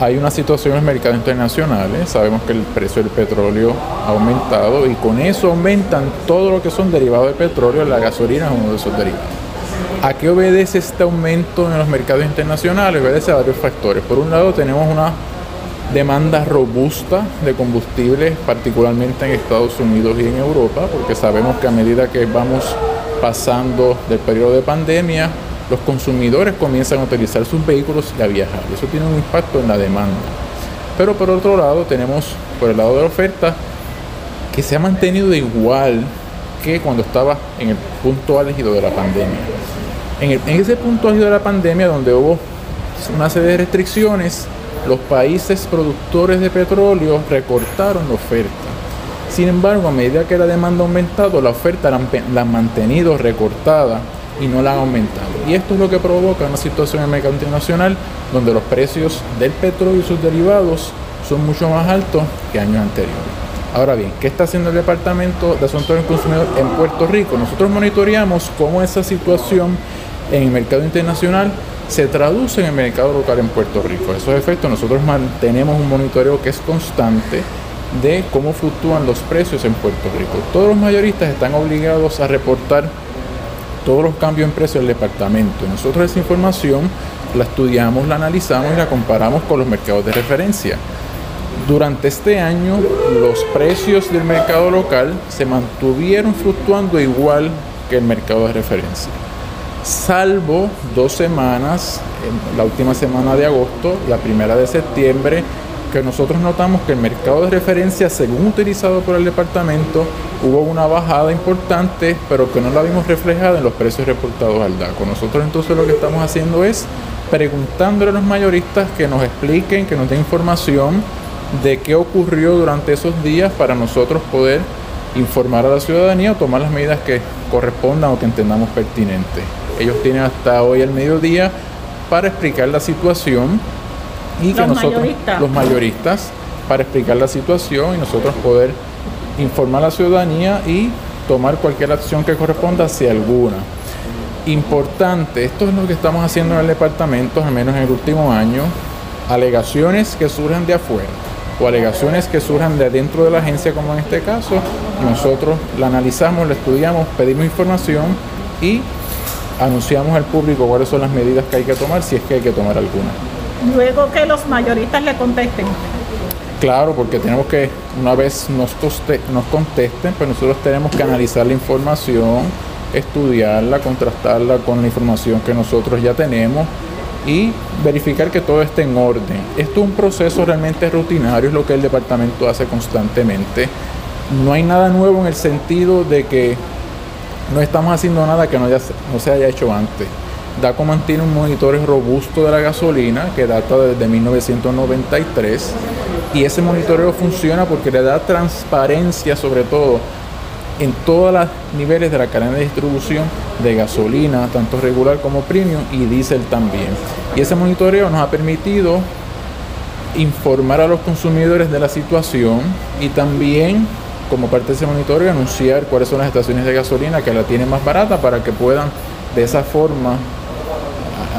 hay una situación en los mercados internacionales, sabemos que el precio del petróleo ha aumentado y con eso aumentan todo lo que son derivados de petróleo, la gasolina es uno de esos derivados. ¿A qué obedece este aumento en los mercados internacionales? Obedece a varios factores. Por un lado tenemos una demanda robusta de combustibles, particularmente en Estados Unidos y en Europa, porque sabemos que a medida que vamos pasando del periodo de pandemia, los consumidores comienzan a utilizar sus vehículos y a viajar. Eso tiene un impacto en la demanda. Pero por otro lado tenemos, por el lado de la oferta, que se ha mantenido igual que cuando estaba en el punto álgido de la pandemia. En, ese punto álgido de la pandemia, donde hubo una serie de restricciones, los países productores de petróleo recortaron la oferta. Sin embargo, a medida que la demanda ha aumentado, la oferta la han, la han mantenido recortada y no la han aumentado. Y esto es lo que provoca una situación en el mercado internacional donde los precios del petróleo y sus derivados son mucho más altos que años anteriores. Ahora bien, ¿qué está haciendo el Departamento de Asuntos del Consumidor en Puerto Rico? Nosotros monitoreamos cómo esa situación en el mercado internacional se traduce en el mercado local en Puerto Rico. Esos efectos nosotros mantenemos un monitoreo que es constante de cómo fluctúan los precios en Puerto Rico. Todos los mayoristas están obligados a reportar todos los cambios en precios del departamento. Nosotros esa información la estudiamos, la analizamos y la comparamos con los mercados de referencia. Durante este año los precios del mercado local se mantuvieron fluctuando igual que el mercado de referencia. Salvo dos semanas, en la última semana de agosto, la primera de septiembre, que nosotros notamos que el mercado de referencia, según utilizado por el departamento, hubo una bajada importante, pero que no la vimos reflejada en los precios reportados al DACO. Nosotros entonces lo que estamos haciendo es preguntándole a los mayoristas que nos expliquen, que nos den información de qué ocurrió durante esos días para nosotros poder informar a la ciudadanía o tomar las medidas que correspondan o que entendamos pertinentes. Ellos tienen hasta hoy al mediodía para explicar la situación y que Los nosotros, mayoristas. los mayoristas, para explicar la situación y nosotros poder informar a la ciudadanía y tomar cualquier acción que corresponda, si alguna. Importante, esto es lo que estamos haciendo en el departamento, al menos en el último año, alegaciones que surjan de afuera o alegaciones que surjan de dentro de la agencia, como en este caso, nosotros la analizamos, la estudiamos, pedimos información y anunciamos al público cuáles son las medidas que hay que tomar, si es que hay que tomar alguna. Luego que los mayoristas le contesten. Claro, porque tenemos que, una vez nos, nos contesten, pues nosotros tenemos que analizar la información, estudiarla, contrastarla con la información que nosotros ya tenemos y verificar que todo esté en orden. Esto es un proceso realmente rutinario, es lo que el departamento hace constantemente. No hay nada nuevo en el sentido de que no estamos haciendo nada que no, no se haya hecho antes. DACO mantiene un monitoreo robusto de la gasolina que data desde 1993 y ese monitoreo funciona porque le da transparencia sobre todo en todos los niveles de la cadena de distribución de gasolina, tanto regular como premium y diésel también. Y ese monitoreo nos ha permitido informar a los consumidores de la situación y también como parte de ese monitoreo anunciar cuáles son las estaciones de gasolina que la tienen más barata para que puedan de esa forma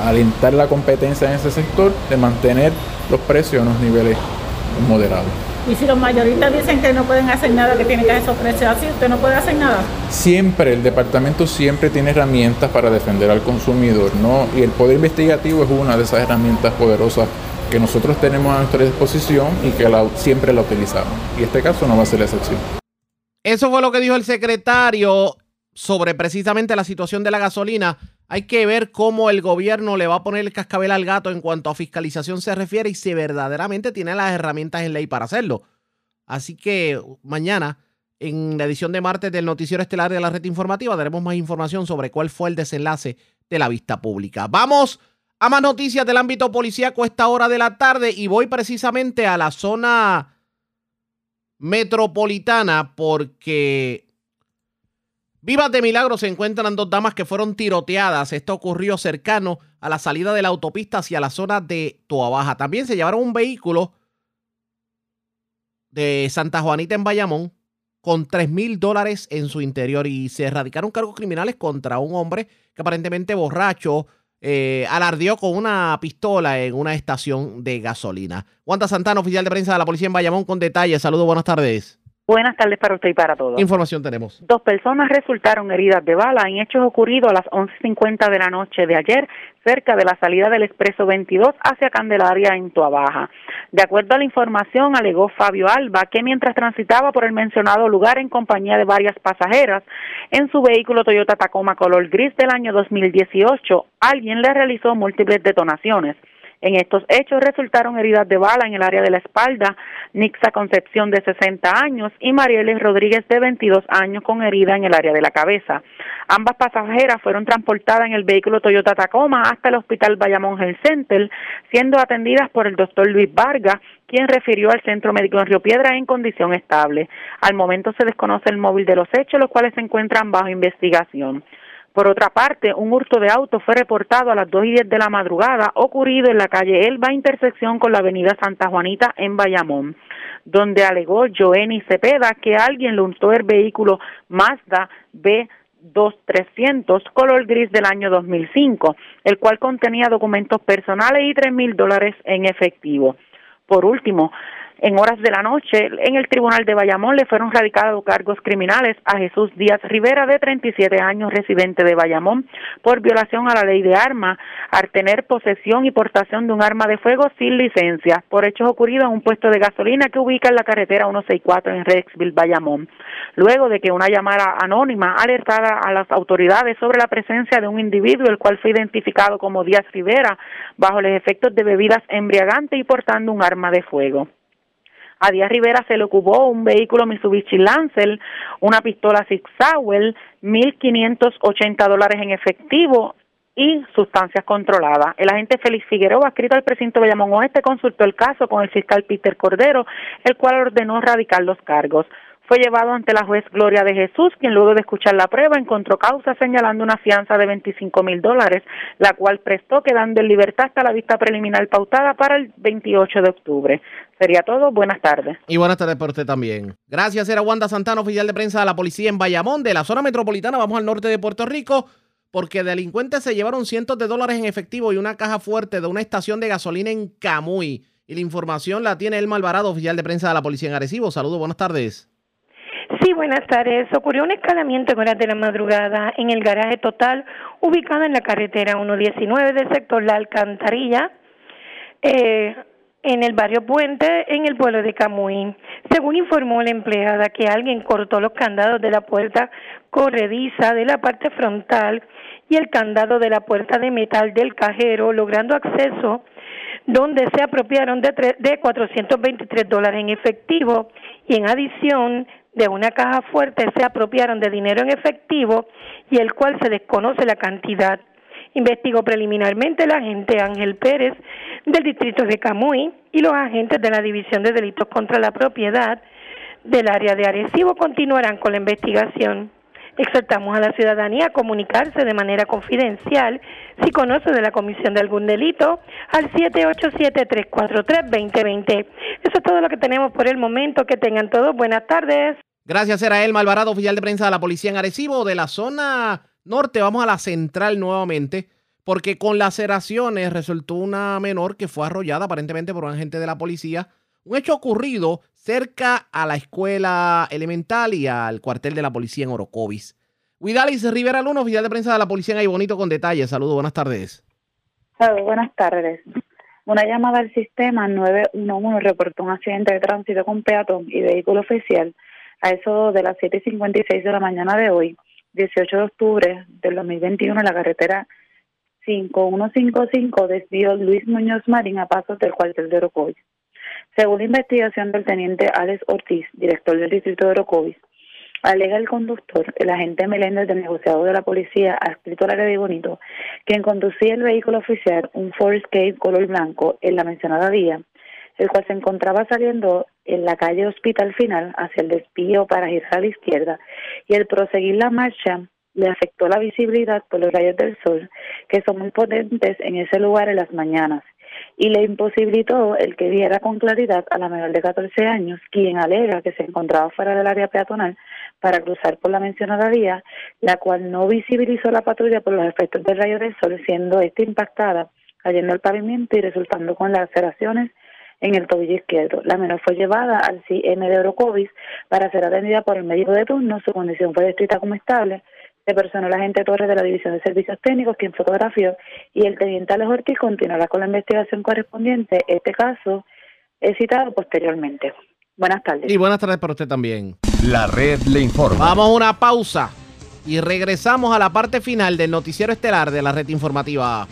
alentar la competencia en ese sector de mantener los precios en unos niveles moderados. Y si los mayoristas dicen que no pueden hacer nada, que tienen que hacer esos precios así, usted no puede hacer nada. Siempre, el departamento siempre tiene herramientas para defender al consumidor, ¿no? Y el poder investigativo es una de esas herramientas poderosas que nosotros tenemos a nuestra disposición y que la, siempre la utilizamos. Y este caso no va a ser la excepción. Eso fue lo que dijo el secretario sobre precisamente la situación de la gasolina. Hay que ver cómo el gobierno le va a poner el cascabel al gato en cuanto a fiscalización se refiere y si verdaderamente tiene las herramientas en ley para hacerlo. Así que mañana, en la edición de martes del Noticiero Estelar de la Red Informativa, daremos más información sobre cuál fue el desenlace de la vista pública. Vamos a más noticias del ámbito policíaco a esta hora de la tarde y voy precisamente a la zona metropolitana porque Vivas de milagro se encuentran dos damas que fueron tiroteadas. Esto ocurrió cercano a la salida de la autopista hacia la zona de Toabaja. También se llevaron un vehículo de Santa Juanita en Bayamón con 3 mil dólares en su interior y se erradicaron cargos criminales contra un hombre que aparentemente borracho eh, alardeó con una pistola en una estación de gasolina. Wanda Santana, oficial de prensa de la policía en Bayamón, con detalles. Saludos, buenas tardes. Buenas tardes para usted y para todos. Información tenemos. Dos personas resultaron heridas de bala en hechos ocurridos a las 11.50 de la noche de ayer cerca de la salida del Expreso 22 hacia Candelaria en Tuabaja. De acuerdo a la información, alegó Fabio Alba que mientras transitaba por el mencionado lugar en compañía de varias pasajeras en su vehículo Toyota Tacoma color gris del año 2018, alguien le realizó múltiples detonaciones. En estos hechos resultaron heridas de bala en el área de la espalda Nixa Concepción de 60 años y Marieles Rodríguez de 22 años con herida en el área de la cabeza. Ambas pasajeras fueron transportadas en el vehículo Toyota Tacoma hasta el Hospital Bayamón Health Center, siendo atendidas por el doctor Luis Vargas, quien refirió al centro médico en Río Piedra en condición estable. Al momento se desconoce el móvil de los hechos, los cuales se encuentran bajo investigación. Por otra parte, un hurto de auto fue reportado a las 2 y 10 de la madrugada, ocurrido en la calle Elba, intersección con la avenida Santa Juanita en Bayamón, donde alegó Joenny Cepeda que alguien le hurtó el vehículo Mazda B 2300 color gris del año 2005, el cual contenía documentos personales y tres mil dólares en efectivo. Por último, en horas de la noche, en el Tribunal de Bayamón le fueron radicados cargos criminales a Jesús Díaz Rivera, de 37 años, residente de Bayamón, por violación a la ley de armas, al tener posesión y portación de un arma de fuego sin licencia, por hechos ocurridos en un puesto de gasolina que ubica en la carretera 164 en Rexville, Bayamón. Luego de que una llamada anónima alertara a las autoridades sobre la presencia de un individuo, el cual fue identificado como Díaz Rivera, bajo los efectos de bebidas embriagantes y portando un arma de fuego. A Díaz Rivera se le ocupó un vehículo Mitsubishi Lancer, una pistola Sig Sauer, 1.580 dólares en efectivo y sustancias controladas. El agente Félix Figueroa, escrito al precinto Bayamón Oeste, consultó el caso con el fiscal Peter Cordero, el cual ordenó radicar los cargos. Fue llevado ante la juez Gloria de Jesús, quien luego de escuchar la prueba encontró causa señalando una fianza de 25 mil dólares, la cual prestó quedando en libertad hasta la vista preliminar pautada para el 28 de octubre. Sería todo. Buenas tardes. Y buenas tardes para usted también. Gracias, era Wanda Santana, oficial de prensa de la policía en Bayamón, de la zona metropolitana. Vamos al norte de Puerto Rico porque delincuentes se llevaron cientos de dólares en efectivo y una caja fuerte de una estación de gasolina en Camuy. Y la información la tiene Elma Alvarado, oficial de prensa de la policía en Arecibo. Saludos, buenas tardes. Sí, buenas tardes. Ocurrió un escalamiento en horas de la madrugada en el garaje total ubicado en la carretera 119 del sector La Alcantarilla, eh, en el barrio Puente, en el pueblo de Camuy. Según informó la empleada que alguien cortó los candados de la puerta corrediza de la parte frontal y el candado de la puerta de metal del cajero, logrando acceso donde se apropiaron de, de 423 dólares en efectivo y en adición de una caja fuerte se apropiaron de dinero en efectivo y el cual se desconoce la cantidad. Investigó preliminarmente el agente Ángel Pérez del distrito de Camuy y los agentes de la División de Delitos contra la Propiedad del área de Arecibo continuarán con la investigación. Exhortamos a la ciudadanía a comunicarse de manera confidencial si conoce de la comisión de algún delito al 787-343-2020. Eso es todo lo que tenemos por el momento. Que tengan todos buenas tardes. Gracias, era Elma Alvarado, oficial de prensa de la policía en Arecibo, de la zona norte. Vamos a la central nuevamente, porque con laceraciones resultó una menor que fue arrollada aparentemente por un agente de la policía. Un hecho ocurrido cerca a la escuela elemental y al cuartel de la policía en Orocovis. Widalis Rivera Luna, oficial de prensa de la policía en Bonito con detalles. Saludos, buenas tardes. Saludos, buenas tardes. Una llamada al sistema 911 reportó un accidente de tránsito con peatón y vehículo oficial a eso de las 7.56 de la mañana de hoy, 18 de octubre del 2021, en la carretera 5155 desvío Luis Muñoz Marín a pasos del cuartel de Orocovis. Según la investigación del teniente Alex Ortiz, director del distrito de Orocovis, alega el conductor, el agente Meléndez del negociador de la policía adscrito al área de Bonito, quien conducía el vehículo oficial, un Ford Escape color blanco, en la mencionada vía, el cual se encontraba saliendo en la calle Hospital Final hacia el desvío para girar a la izquierda y el proseguir la marcha le afectó la visibilidad por los rayos del sol que son muy potentes en ese lugar en las mañanas y le imposibilitó el que viera con claridad a la menor de 14 años, quien alega que se encontraba fuera del área peatonal para cruzar por la mencionada vía, la cual no visibilizó la patrulla por los efectos del rayo del sol, siendo esta impactada, cayendo al pavimento y resultando con laceraciones en el tobillo izquierdo. La menor fue llevada al CM de Orocovis para ser atendida por el médico de turno. Su condición fue descrita como estable de personal agente Torres de la División de Servicios Técnicos, quien fotografió, y el teniente Alex Ortiz continuará con la investigación correspondiente. Este caso es citado posteriormente. Buenas tardes. Y buenas tardes para usted también. La red le informa. Vamos a una pausa y regresamos a la parte final del noticiero estelar de la red informativa.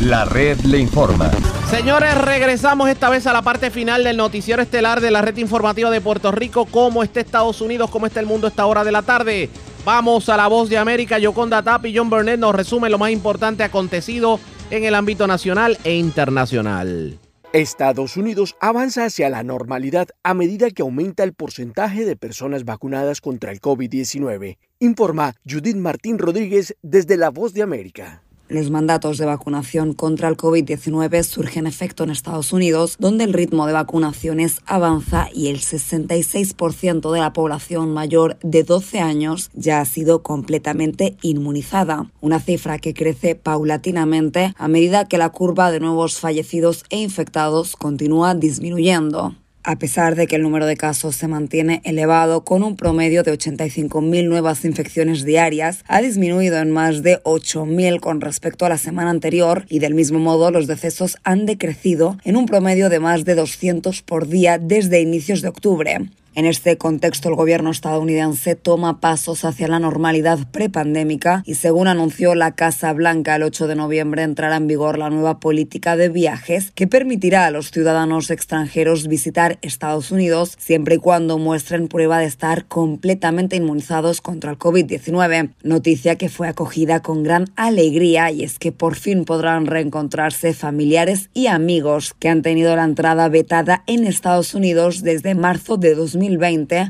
La red le informa. Señores, regresamos esta vez a la parte final del noticiero estelar de la red informativa de Puerto Rico. ¿Cómo está Estados Unidos? ¿Cómo está el mundo a esta hora de la tarde? Vamos a la voz de América. Yoconda Tap y John Burnett nos resumen lo más importante acontecido en el ámbito nacional e internacional. Estados Unidos avanza hacia la normalidad a medida que aumenta el porcentaje de personas vacunadas contra el COVID-19, informa Judith Martín Rodríguez desde La Voz de América. Los mandatos de vacunación contra el COVID-19 surgen efecto en Estados Unidos, donde el ritmo de vacunaciones avanza y el 66% de la población mayor de 12 años ya ha sido completamente inmunizada, una cifra que crece paulatinamente a medida que la curva de nuevos fallecidos e infectados continúa disminuyendo. A pesar de que el número de casos se mantiene elevado con un promedio de 85.000 nuevas infecciones diarias, ha disminuido en más de 8.000 con respecto a la semana anterior y del mismo modo los decesos han decrecido en un promedio de más de 200 por día desde inicios de octubre. En este contexto, el gobierno estadounidense toma pasos hacia la normalidad prepandémica y, según anunció la Casa Blanca el 8 de noviembre, entrará en vigor la nueva política de viajes que permitirá a los ciudadanos extranjeros visitar Estados Unidos siempre y cuando muestren prueba de estar completamente inmunizados contra el COVID-19. Noticia que fue acogida con gran alegría y es que por fin podrán reencontrarse familiares y amigos que han tenido la entrada vetada en Estados Unidos desde marzo de 2020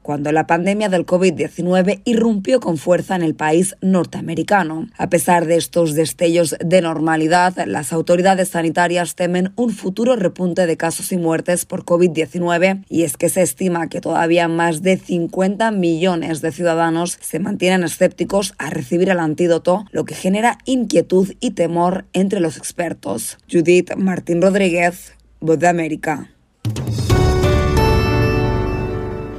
cuando la pandemia del COVID-19 irrumpió con fuerza en el país norteamericano. A pesar de estos destellos de normalidad, las autoridades sanitarias temen un futuro repunte de casos y muertes por COVID-19 y es que se estima que todavía más de 50 millones de ciudadanos se mantienen escépticos a recibir el antídoto, lo que genera inquietud y temor entre los expertos. Judith Martín Rodríguez, Voz de América.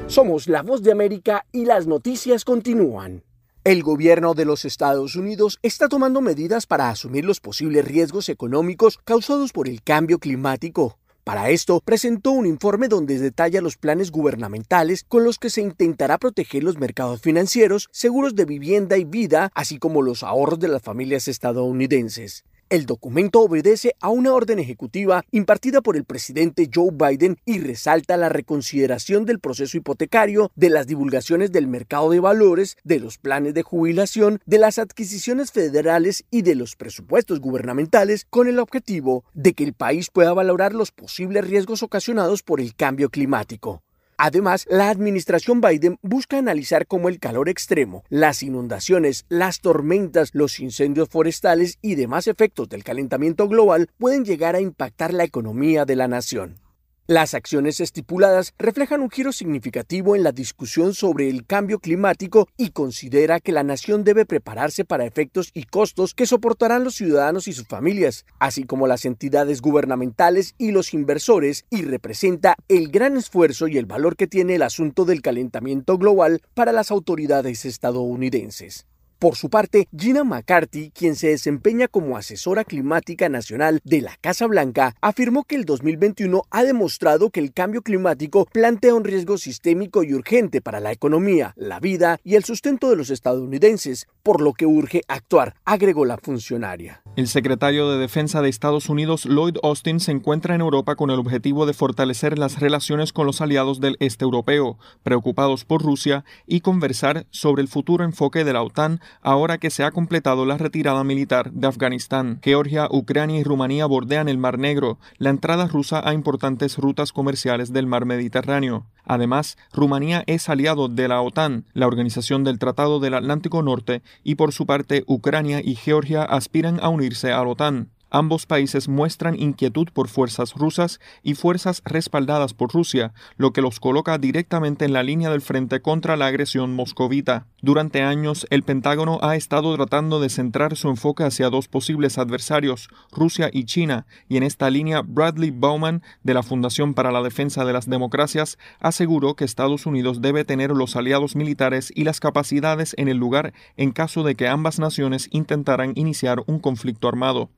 Somos la voz de América y las noticias continúan. El gobierno de los Estados Unidos está tomando medidas para asumir los posibles riesgos económicos causados por el cambio climático. Para esto, presentó un informe donde detalla los planes gubernamentales con los que se intentará proteger los mercados financieros, seguros de vivienda y vida, así como los ahorros de las familias estadounidenses. El documento obedece a una orden ejecutiva impartida por el presidente Joe Biden y resalta la reconsideración del proceso hipotecario, de las divulgaciones del mercado de valores, de los planes de jubilación, de las adquisiciones federales y de los presupuestos gubernamentales con el objetivo de que el país pueda valorar los posibles riesgos ocasionados por el cambio climático. Además, la administración Biden busca analizar cómo el calor extremo, las inundaciones, las tormentas, los incendios forestales y demás efectos del calentamiento global pueden llegar a impactar la economía de la nación. Las acciones estipuladas reflejan un giro significativo en la discusión sobre el cambio climático y considera que la nación debe prepararse para efectos y costos que soportarán los ciudadanos y sus familias, así como las entidades gubernamentales y los inversores, y representa el gran esfuerzo y el valor que tiene el asunto del calentamiento global para las autoridades estadounidenses. Por su parte, Gina McCarthy, quien se desempeña como asesora climática nacional de la Casa Blanca, afirmó que el 2021 ha demostrado que el cambio climático plantea un riesgo sistémico y urgente para la economía, la vida y el sustento de los estadounidenses, por lo que urge actuar, agregó la funcionaria. El secretario de Defensa de Estados Unidos, Lloyd Austin, se encuentra en Europa con el objetivo de fortalecer las relaciones con los aliados del este europeo, preocupados por Rusia, y conversar sobre el futuro enfoque de la OTAN ahora que se ha completado la retirada militar de Afganistán. Georgia, Ucrania y Rumanía bordean el Mar Negro, la entrada rusa a importantes rutas comerciales del mar Mediterráneo. Además, Rumanía es aliado de la OTAN, la Organización del Tratado del Atlántico Norte, y por su parte Ucrania y Georgia aspiran a unirse a la OTAN. Ambos países muestran inquietud por fuerzas rusas y fuerzas respaldadas por Rusia, lo que los coloca directamente en la línea del frente contra la agresión moscovita. Durante años, el Pentágono ha estado tratando de centrar su enfoque hacia dos posibles adversarios, Rusia y China, y en esta línea Bradley Bowman, de la Fundación para la Defensa de las Democracias, aseguró que Estados Unidos debe tener los aliados militares y las capacidades en el lugar en caso de que ambas naciones intentaran iniciar un conflicto armado.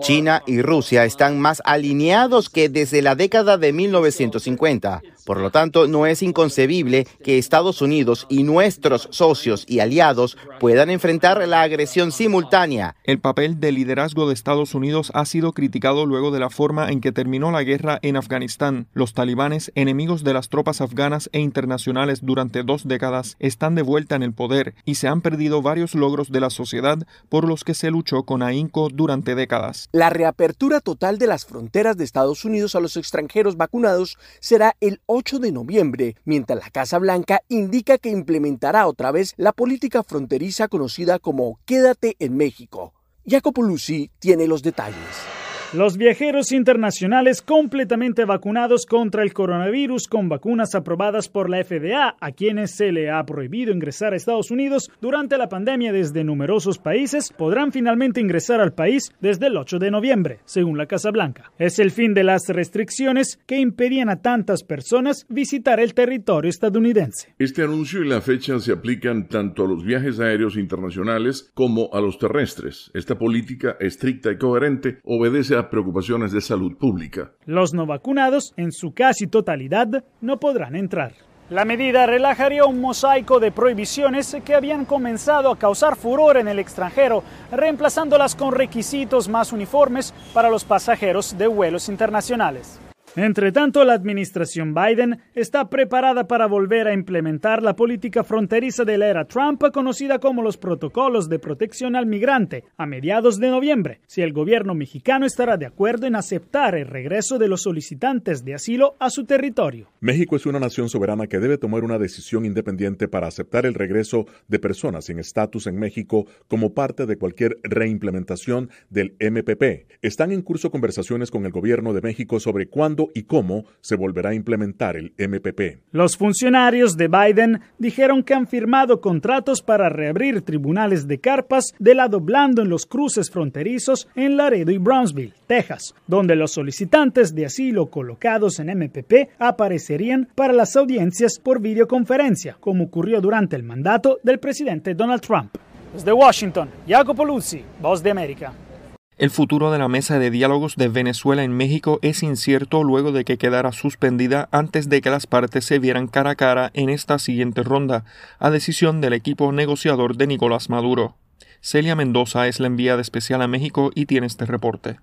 China y Rusia están más alineados que desde la década de 1950. Por lo tanto, no es inconcebible que Estados Unidos y nuestros socios y aliados puedan enfrentar la agresión simultánea. El papel de liderazgo de Estados Unidos ha sido criticado luego de la forma en que terminó la guerra en Afganistán. Los talibanes, enemigos de las tropas afganas e internacionales durante dos décadas, están de vuelta en el poder y se han perdido varios logros de la sociedad por los que se luchó con durante décadas. La reapertura total de las fronteras de Estados Unidos a los extranjeros vacunados será el 8 de noviembre, mientras la Casa Blanca indica que implementará otra vez la política fronteriza conocida como Quédate en México. Jacopo Lucy tiene los detalles. Los viajeros internacionales completamente vacunados contra el coronavirus con vacunas aprobadas por la FDA, a quienes se le ha prohibido ingresar a Estados Unidos durante la pandemia desde numerosos países, podrán finalmente ingresar al país desde el 8 de noviembre, según la Casa Blanca. Es el fin de las restricciones que impedían a tantas personas visitar el territorio estadounidense. Este anuncio y la fecha se aplican tanto a los viajes aéreos internacionales como a los terrestres. Esta política estricta y coherente obedece a preocupaciones de salud pública. Los no vacunados, en su casi totalidad, no podrán entrar. La medida relajaría un mosaico de prohibiciones que habían comenzado a causar furor en el extranjero, reemplazándolas con requisitos más uniformes para los pasajeros de vuelos internacionales. Entre tanto, la administración Biden está preparada para volver a implementar la política fronteriza de la era Trump, conocida como los protocolos de protección al migrante, a mediados de noviembre, si el gobierno mexicano estará de acuerdo en aceptar el regreso de los solicitantes de asilo a su territorio. México es una nación soberana que debe tomar una decisión independiente para aceptar el regreso de personas sin estatus en México como parte de cualquier reimplementación del MPP. Están en curso conversaciones con el gobierno de México sobre cuándo y cómo se volverá a implementar el MPP. Los funcionarios de Biden dijeron que han firmado contratos para reabrir tribunales de carpas de lado blando en los cruces fronterizos en Laredo y Brownsville, Texas, donde los solicitantes de asilo colocados en MPP aparecerían para las audiencias por videoconferencia, como ocurrió durante el mandato del presidente Donald Trump. Desde Washington, Jacopo Luzzi, Voz de América. El futuro de la mesa de diálogos de Venezuela en México es incierto luego de que quedara suspendida antes de que las partes se vieran cara a cara en esta siguiente ronda, a decisión del equipo negociador de Nicolás Maduro. Celia Mendoza es la enviada especial a México y tiene este reporte.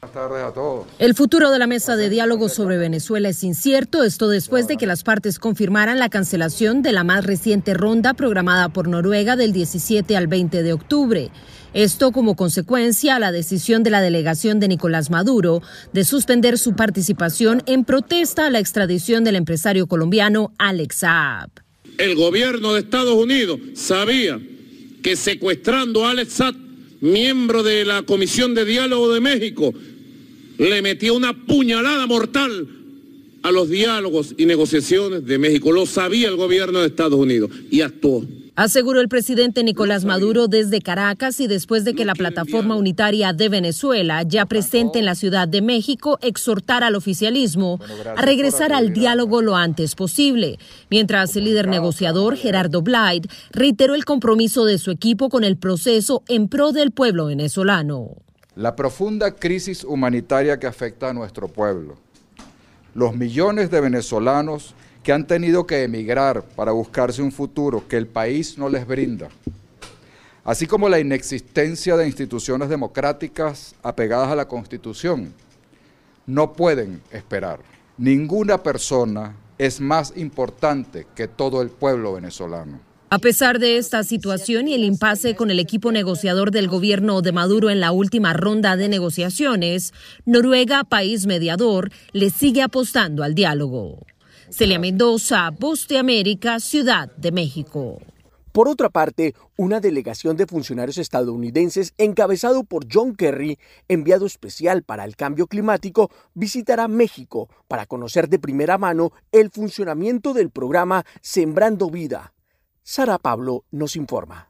Buenas tardes a todos. El futuro de la mesa de diálogo sobre Venezuela es incierto, esto después de que las partes confirmaran la cancelación de la más reciente ronda programada por Noruega del 17 al 20 de octubre. Esto como consecuencia a la decisión de la delegación de Nicolás Maduro de suspender su participación en protesta a la extradición del empresario colombiano Alex Saab. El gobierno de Estados Unidos sabía que secuestrando a Alex Saab, miembro de la Comisión de Diálogo de México, le metió una puñalada mortal a los diálogos y negociaciones de México. Lo sabía el gobierno de Estados Unidos y actuó. Aseguró el presidente Nicolás Maduro desde Caracas y después de que la plataforma unitaria de Venezuela, ya presente en la Ciudad de México, exhortara al oficialismo a regresar al diálogo lo antes posible, mientras el líder negociador Gerardo Blyde reiteró el compromiso de su equipo con el proceso en pro del pueblo venezolano. La profunda crisis humanitaria que afecta a nuestro pueblo, los millones de venezolanos que han tenido que emigrar para buscarse un futuro que el país no les brinda, así como la inexistencia de instituciones democráticas apegadas a la Constitución, no pueden esperar. Ninguna persona es más importante que todo el pueblo venezolano. A pesar de esta situación y el impasse con el equipo negociador del gobierno de Maduro en la última ronda de negociaciones, Noruega, país mediador, le sigue apostando al diálogo. Celia Mendoza, Voz de América, Ciudad de México. Por otra parte, una delegación de funcionarios estadounidenses encabezado por John Kerry, enviado especial para el cambio climático, visitará México para conocer de primera mano el funcionamiento del programa Sembrando Vida. Sara Pablo nos informa.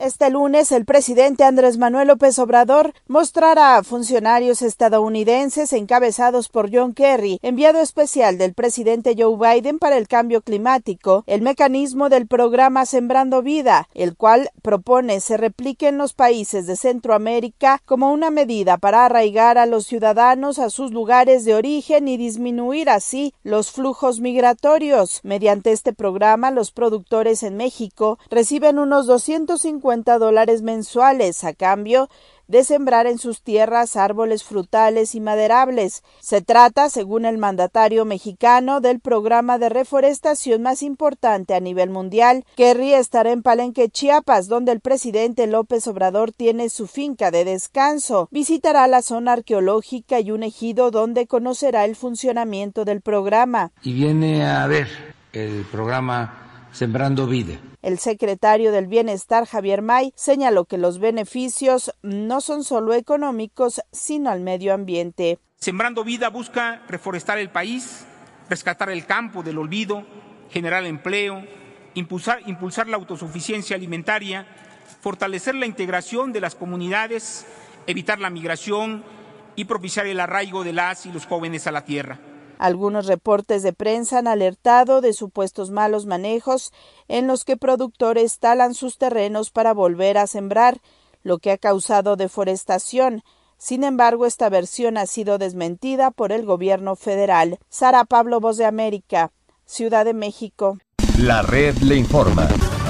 Este lunes, el presidente Andrés Manuel López Obrador mostrará a funcionarios estadounidenses encabezados por John Kerry, enviado especial del presidente Joe Biden para el cambio climático, el mecanismo del programa Sembrando Vida, el cual propone se replique en los países de Centroamérica como una medida para arraigar a los ciudadanos a sus lugares de origen y disminuir así los flujos migratorios. Mediante este programa, los productores en México reciben unos 250 dólares mensuales a cambio de sembrar en sus tierras árboles frutales y maderables. Se trata, según el mandatario mexicano, del programa de reforestación más importante a nivel mundial. Kerry estará en Palenque, Chiapas, donde el presidente López Obrador tiene su finca de descanso. Visitará la zona arqueológica y un ejido donde conocerá el funcionamiento del programa. Y viene a ver el programa Sembrando Vida el secretario del Bienestar, Javier May, señaló que los beneficios no son solo económicos, sino al medio ambiente. Sembrando Vida busca reforestar el país, rescatar el campo del olvido, generar empleo, impulsar, impulsar la autosuficiencia alimentaria, fortalecer la integración de las comunidades, evitar la migración y propiciar el arraigo de las y los jóvenes a la tierra. Algunos reportes de prensa han alertado de supuestos malos manejos en los que productores talan sus terrenos para volver a sembrar, lo que ha causado deforestación. Sin embargo, esta versión ha sido desmentida por el gobierno federal. Sara Pablo, Voz de América, Ciudad de México. La red le informa.